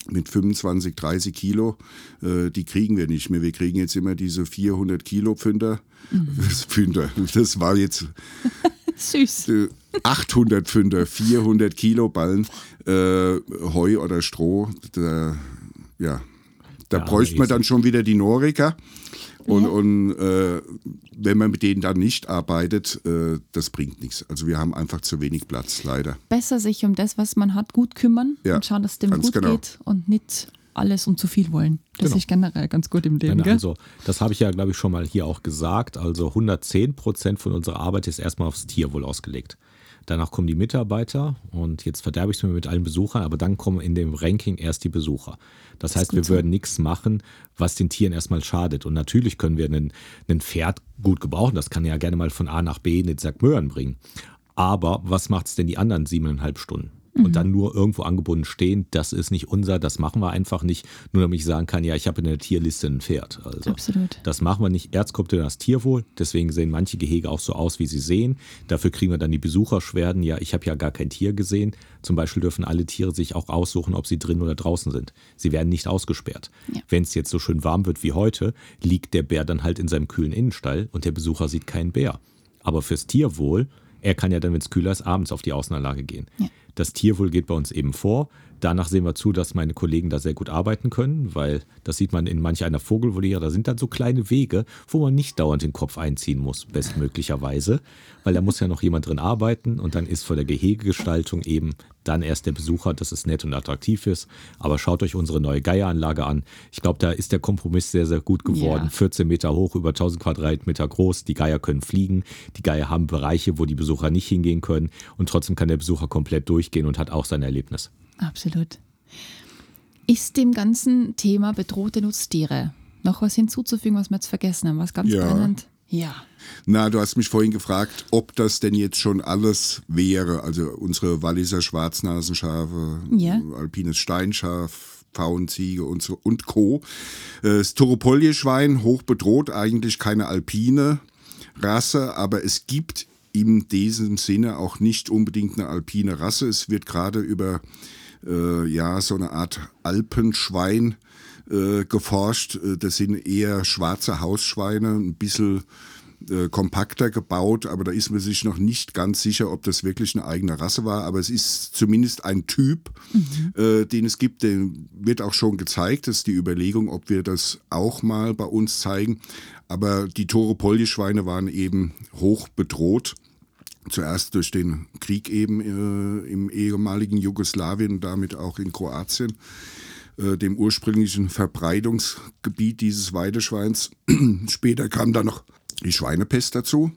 mit 25, 30 Kilo, äh, die kriegen wir nicht mehr. Wir kriegen jetzt immer diese 400 Kilo Pfünder. [LAUGHS] Pfünder, das war jetzt [LAUGHS] Süß. äh, 800 Pfünder, 400 Kilo Ballen, äh, Heu oder Stroh. Da, ja, da Ja, bräuchte man dann schon wieder die Noriker. Und, und äh, wenn man mit denen dann nicht arbeitet, äh, das bringt nichts. Also wir haben einfach zu wenig Platz, leider. Besser sich um das, was man hat, gut kümmern Ja, und schauen, dass es dem gut genau. geht und nicht alles und zu viel wollen. Das Genau. ist generell ganz gut im Leben, Nein, also, das habe ich ja, glaube ich, schon mal hier auch gesagt. Also 110 Prozent von unserer Arbeit ist erstmal aufs Tierwohl ausgelegt. Danach kommen die Mitarbeiter und jetzt verderbe ich es mir mit allen Besuchern, aber dann kommen in dem Ranking erst die Besucher. Das, heißt, wir würden nichts machen, was den Tieren erstmal schadet. Und natürlich können wir einen, einen Pferd gut gebrauchen. Das kann ja gerne mal von A nach B in den Sack Möhren bringen. Aber was macht es denn die anderen siebeneinhalb Stunden? Und dann nur irgendwo angebunden stehen, das ist nicht unser, das machen wir einfach nicht, nur damit ich sagen kann, ja, ich habe in der Tierliste ein Pferd. Also Absolut. das machen wir nicht. Erst kommt dann das Tierwohl, deswegen sehen manche Gehege auch so aus, wie sie sehen. Dafür kriegen wir dann die Besucherschwerden. Ja, ich habe ja gar kein Tier gesehen. Zum Beispiel dürfen alle Tiere sich auch aussuchen, ob sie drin oder draußen sind. Sie werden nicht ausgesperrt. Ja. Wenn es jetzt so schön warm wird wie heute, liegt der Bär dann halt in seinem kühlen Innenstall und der Besucher sieht keinen Bär. Aber fürs Tierwohl, er kann ja dann, wenn es kühler ist, abends auf die Außenanlage gehen. Ja. Das Tierwohl geht bei uns eben vor. Danach sehen wir zu, dass meine Kollegen da sehr gut arbeiten können, weil das sieht man in manch einer Vogelvoliere. Da sind dann so kleine Wege, wo man nicht dauernd den Kopf einziehen muss, bestmöglicherweise, weil da muss ja noch jemand drin arbeiten und dann ist vor der Gehegegestaltung eben dann erst der Besucher, dass es nett und attraktiv ist. Aber schaut euch unsere neue Geieranlage an. Ich glaube, da ist der Kompromiss sehr, sehr gut geworden. Ja. 14 Meter hoch, über 1000 Quadratmeter groß. Die Geier können fliegen. Die Geier haben Bereiche, wo die Besucher nicht hingehen können. Und trotzdem kann der Besucher komplett durchgehen und hat auch sein Erlebnis. Absolut. Ist dem ganzen Thema bedrohte Nutztiere noch was hinzuzufügen, was wir jetzt vergessen haben? Was ganz Ja. brennend? Ja. Na, du hast mich vorhin gefragt, ob das denn jetzt schon alles wäre. Also unsere Walliser Schwarznasenschafe, Ja. alpines Steinschaf, Pfauenziege und, so, und Co. Äh, Das Toropolje-Schwein, hoch bedroht, eigentlich keine alpine Rasse, aber es gibt in diesem Sinne auch nicht unbedingt eine alpine Rasse. Es wird gerade über äh, ja, so eine Art Alpenschwein äh, geforscht. Äh, Das sind eher schwarze Hausschweine, ein bisschen äh, kompakter gebaut, aber da ist man sich noch nicht ganz sicher, ob das wirklich eine eigene Rasse war. Aber es ist zumindest ein Typ, äh, den es gibt, den wird auch schon gezeigt. Das ist die Überlegung, ob wir das auch mal bei uns zeigen. Aber die Tore-Polje-Schweine waren eben hoch bedroht. Zuerst durch den Krieg eben äh, im ehemaligen Jugoslawien, damit auch in Kroatien, äh, dem ursprünglichen Verbreitungsgebiet dieses Weideschweins. [CLEARS THROAT] Später kam dann noch die Schweinepest dazu,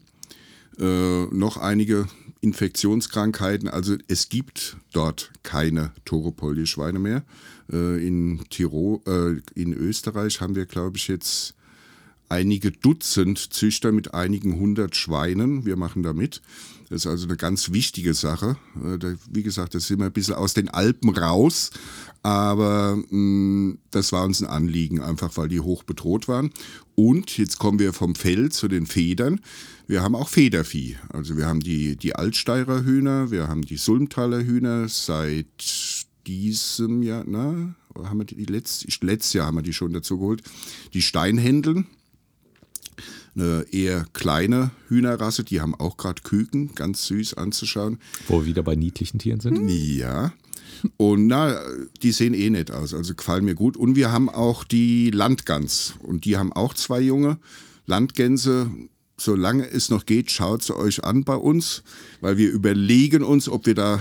äh, noch einige Infektionskrankheiten. Also es gibt dort keine Toropolje-Schweine mehr. Äh, in Tirol, äh, in Österreich haben wir, glaube ich, jetzt einige Dutzend Züchter mit einigen hundert Schweinen. Wir machen da mit. Das ist also eine ganz wichtige Sache. Äh, da, wie gesagt, das sind wir ein bisschen aus den Alpen raus, aber mh, das war uns ein Anliegen, einfach weil die hoch bedroht waren. Und jetzt kommen wir vom Fell zu den Federn. Wir haben auch Federvieh. Also wir haben die, die Altsteirer Hühner, wir haben die Sulmtaler Hühner seit diesem Jahr, na, haben wir die letztes, letztes Jahr haben wir die schon dazu geholt. Die Steinhändeln, eine eher kleine Hühnerrasse, die haben auch gerade Küken, ganz süß anzuschauen. Wo wir wieder bei niedlichen Tieren sind. Ja. Und na, die sehen eh nett aus, also gefallen mir gut. Und wir haben auch die Landgans und die haben auch zwei Junge. Landgänse, solange es noch geht, schaut sie euch an bei uns, weil wir überlegen uns, ob wir da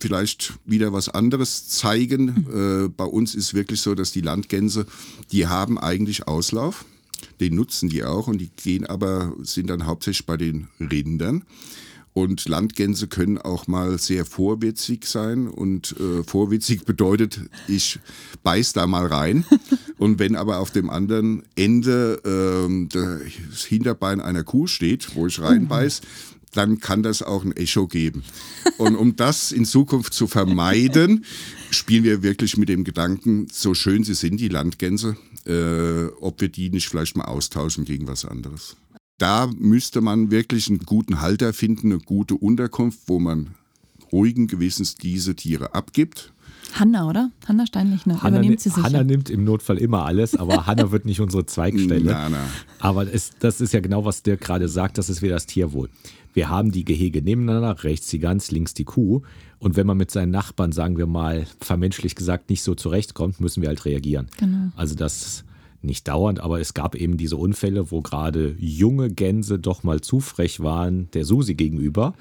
vielleicht wieder was anderes zeigen. Äh, bei uns ist wirklich so, dass die Landgänse, die haben eigentlich Auslauf. Den nutzen die auch und die gehen aber, sind dann hauptsächlich bei den Rindern. Und Landgänse können auch mal sehr vorwitzig sein. Und äh, vorwitzig bedeutet, ich beiß da mal rein. [LAUGHS] Und wenn aber auf dem anderen Ende ähm, das Hinterbein einer Kuh steht, wo ich reinbeiß, dann kann das auch ein Echo geben. Und um [LAUGHS] das in Zukunft zu vermeiden, spielen wir wirklich mit dem Gedanken, so schön sie sind, die Landgänse, äh, ob wir die nicht vielleicht mal austauschen gegen was anderes. Da müsste man wirklich einen guten Halter finden, eine gute Unterkunft, wo man ruhigen Gewissens diese Tiere abgibt. Hanna, oder? Hanna Steinlichner. Hanna, Übernimmt sie sicher. Hanna nimmt im Notfall immer alles, aber [LAUGHS] Hanna wird nicht unsere Zweigstelle. Na, na. Aber es, das ist ja genau, was Dirk gerade sagt, das ist wieder das Tierwohl. Wir haben die Gehege nebeneinander, rechts die Gans, links die Kuh. Und wenn man mit seinen Nachbarn, sagen wir mal, vermenschlich gesagt, nicht so zurechtkommt, müssen wir halt reagieren. Genau. Also das nicht dauernd, aber es gab eben diese Unfälle, wo gerade junge Gänse doch mal zu frech waren der Susi gegenüber.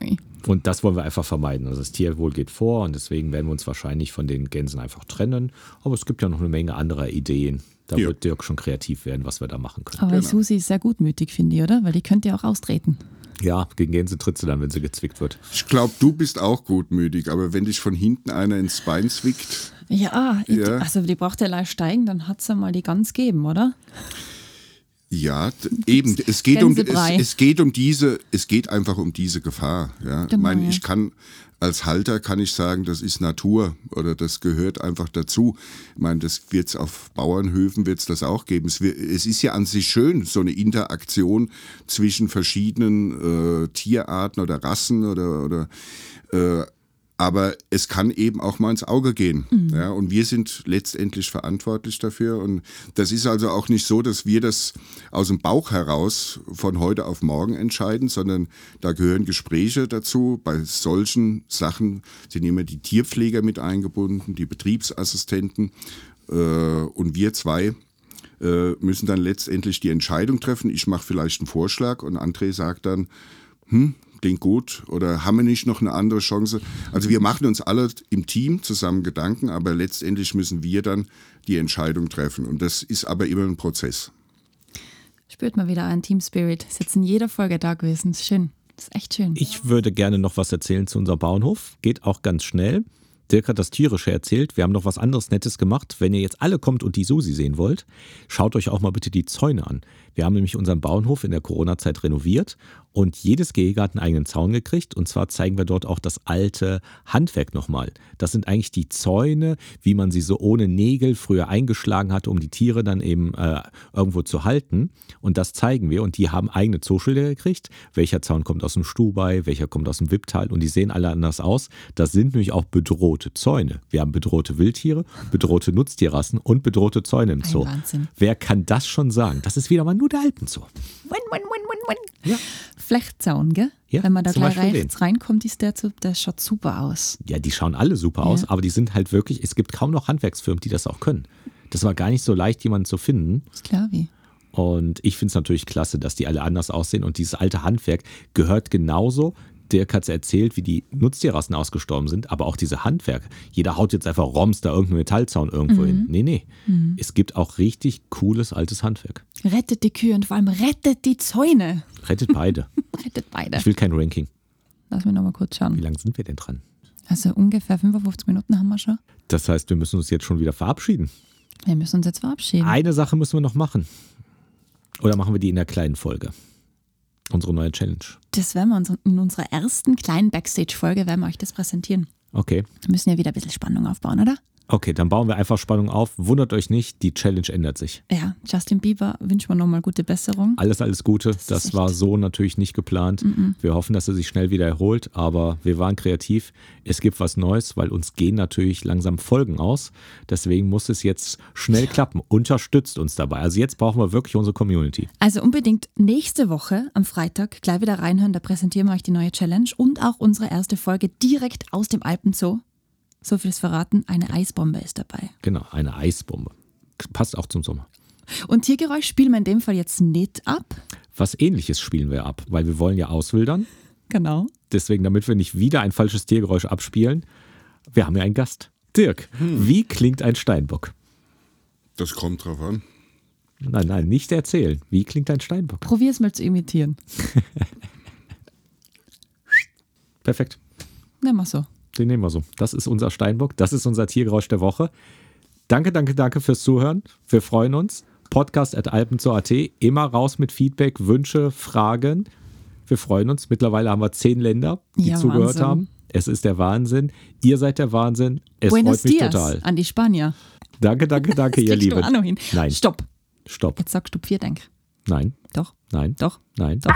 Ui. Und das wollen wir einfach vermeiden. Also das Tierwohl geht vor und deswegen werden wir uns wahrscheinlich von den Gänsen einfach trennen. Aber es gibt ja noch eine Menge anderer Ideen. Da Ja. wird Dirk schon kreativ werden, was wir da machen können. Aber Genau. Susi ist sehr gutmütig, finde ich, oder? Weil die könnte ja auch austreten. Ja, gegen Gänse tritt sie dann, wenn sie gezwickt wird. Ich glaube, du bist auch gutmütig, aber wenn dich von hinten einer ins Bein zwickt, Ja, ich- Ja. also die braucht ja leicht steigen, dann hat sie mal die Gans geben, oder? Ja, eben. Es geht, um, es, es geht um diese, es geht einfach um diese Gefahr. Ja. ich Genau, meine, ja. ich kann als Halter kann ich sagen, das ist Natur oder das gehört einfach dazu. Ich meine, das wird's auf Bauernhöfen wird's das auch geben. Es, wird, es ist ja an sich schön, so eine Interaktion zwischen verschiedenen äh, Tierarten oder Rassen oder, oder äh, aber es kann eben auch mal ins Auge gehen. Ja, und wir sind letztendlich verantwortlich dafür. Und das ist also auch nicht so, dass wir das aus dem Bauch heraus von heute auf morgen entscheiden, sondern da gehören Gespräche dazu. Bei solchen Sachen sind immer die Tierpfleger mit eingebunden, die Betriebsassistenten äh, und wir zwei äh, müssen dann letztendlich die Entscheidung treffen. Ich mache vielleicht einen Vorschlag und André sagt dann, hm, klingt gut oder haben wir nicht noch eine andere Chance? Also wir machen uns alle im Team zusammen Gedanken, aber letztendlich müssen wir dann die Entscheidung treffen. Und das ist aber immer ein Prozess. Spürt mal wieder einen Team Spirit. Ist jetzt in jeder Folge da gewesen. Ist schön. Ist echt schön. Ich würde gerne noch was erzählen zu unserem Bauernhof. Geht auch ganz schnell. Dirk hat das Tierische erzählt. Wir haben noch was anderes Nettes gemacht. Wenn ihr jetzt alle kommt und die Susi sehen wollt, schaut euch auch mal bitte die Zäune an. Wir haben nämlich unseren Bauernhof in der Corona-Zeit renoviert und jedes Gehege hat einen eigenen Zaun gekriegt. Und zwar zeigen wir dort auch das alte Handwerk nochmal. Das sind eigentlich die Zäune, wie man sie so ohne Nägel früher eingeschlagen hatte, um die Tiere dann eben äh, irgendwo zu halten. Und das zeigen wir. Und die haben eigene Zooschilder gekriegt. Welcher Zaun kommt aus dem Stubai, welcher kommt aus dem Wipptal. Und die sehen alle anders aus. Das sind nämlich auch bedrohte Zäune. Wir haben bedrohte Wildtiere, bedrohte Nutztierrassen und bedrohte Zäune im Zoo. Wahnsinn. Wer kann das schon sagen? Das ist wieder mal nur der Alpenzoo. Win, win, win, win, win. Ja. Flechtzaun, gell? Ja, Wenn man da gleich rechts reinkommt, ist der, der schaut super aus. Ja, die schauen alle super aus, Ja. aber die sind halt wirklich, es gibt kaum noch Handwerksfirmen, die das auch können. Das war gar nicht so leicht, jemanden zu finden. Ist klar wie. Und ich finde es natürlich klasse, dass die alle anders aussehen. Und dieses alte Handwerk gehört genauso. Dirk hat es erzählt, wie die Nutztierrassen ausgestorben sind, aber auch diese Handwerk. Jeder haut jetzt einfach Roms da irgendeinen Metallzaun irgendwo hin. Nee, nee. Es gibt auch richtig cooles altes Handwerk. Rettet die Kühe und vor allem rettet die Zäune. Rettet beide. [LAUGHS] Rettet beide. Ich will kein Ranking. Lass mich nochmal kurz Wie schauen. lange sind wir denn dran? Also ungefähr 55 Minuten haben wir schon. Das heißt, wir müssen uns jetzt schon wieder verabschieden. Wir müssen uns jetzt verabschieden. Eine Sache müssen wir noch machen. Oder machen wir die in der kleinen Folge? Unsere neue Challenge. Das werden wir uns in unserer ersten kleinen Backstage-Folge werden wir euch das präsentieren. Okay. Wir müssen ja wieder ein bisschen Spannung aufbauen, oder? Okay, dann bauen wir einfach Spannung auf. Wundert euch nicht, die Challenge ändert sich. Ja, Justin Bieber wünschen wir nochmal gute Besserung. Alles, alles Gute. Das echt- war so natürlich nicht geplant. Wir hoffen, dass er sich schnell wieder erholt, aber wir waren kreativ. Es gibt was Neues, weil uns gehen natürlich langsam Folgen aus. Deswegen muss es jetzt schnell klappen. Unterstützt uns dabei. Also jetzt brauchen wir wirklich unsere Community. Also unbedingt nächste Woche am Freitag gleich wieder reinhören, da präsentieren wir euch die neue Challenge und auch unsere erste Folge direkt aus dem Alpenzoo. So viel ist verraten, eine Eisbombe ist dabei. Genau, eine Eisbombe. Passt auch zum Sommer. Und Tiergeräusch spielen wir in dem Fall jetzt nicht ab. Was ähnliches spielen wir ab, weil wir wollen ja auswildern. Genau. Deswegen, damit wir nicht wieder ein falsches Tiergeräusch abspielen, wir haben ja einen Gast. Dirk, wie klingt ein Steinbock? Das kommt drauf an. Nein, nein, nicht erzählen. Wie klingt ein Steinbock? Probier's mal zu imitieren. [LAUGHS] Perfekt. Nehmen wir so. Den nehmen wir so. Das ist unser Steinbock. Das ist unser Tiergeräusch der Woche. Danke, danke, danke fürs Zuhören. Wir freuen uns. Podcast at alpenzoo.at. Immer raus mit Feedback, Wünsche, Fragen. Wir freuen uns. Mittlerweile haben wir zehn Länder, die Ja, zugehört Wahnsinn. haben. Es ist der Wahnsinn. Ihr seid der Wahnsinn. Es Buenos freut mich dias total. an die Spanier. Danke, danke, [LAUGHS] danke, ihr Lieben. Nein. Stopp. Stopp. Jetzt sagst du vier, denk. Nein, Doch, nein, doch, nein. doch.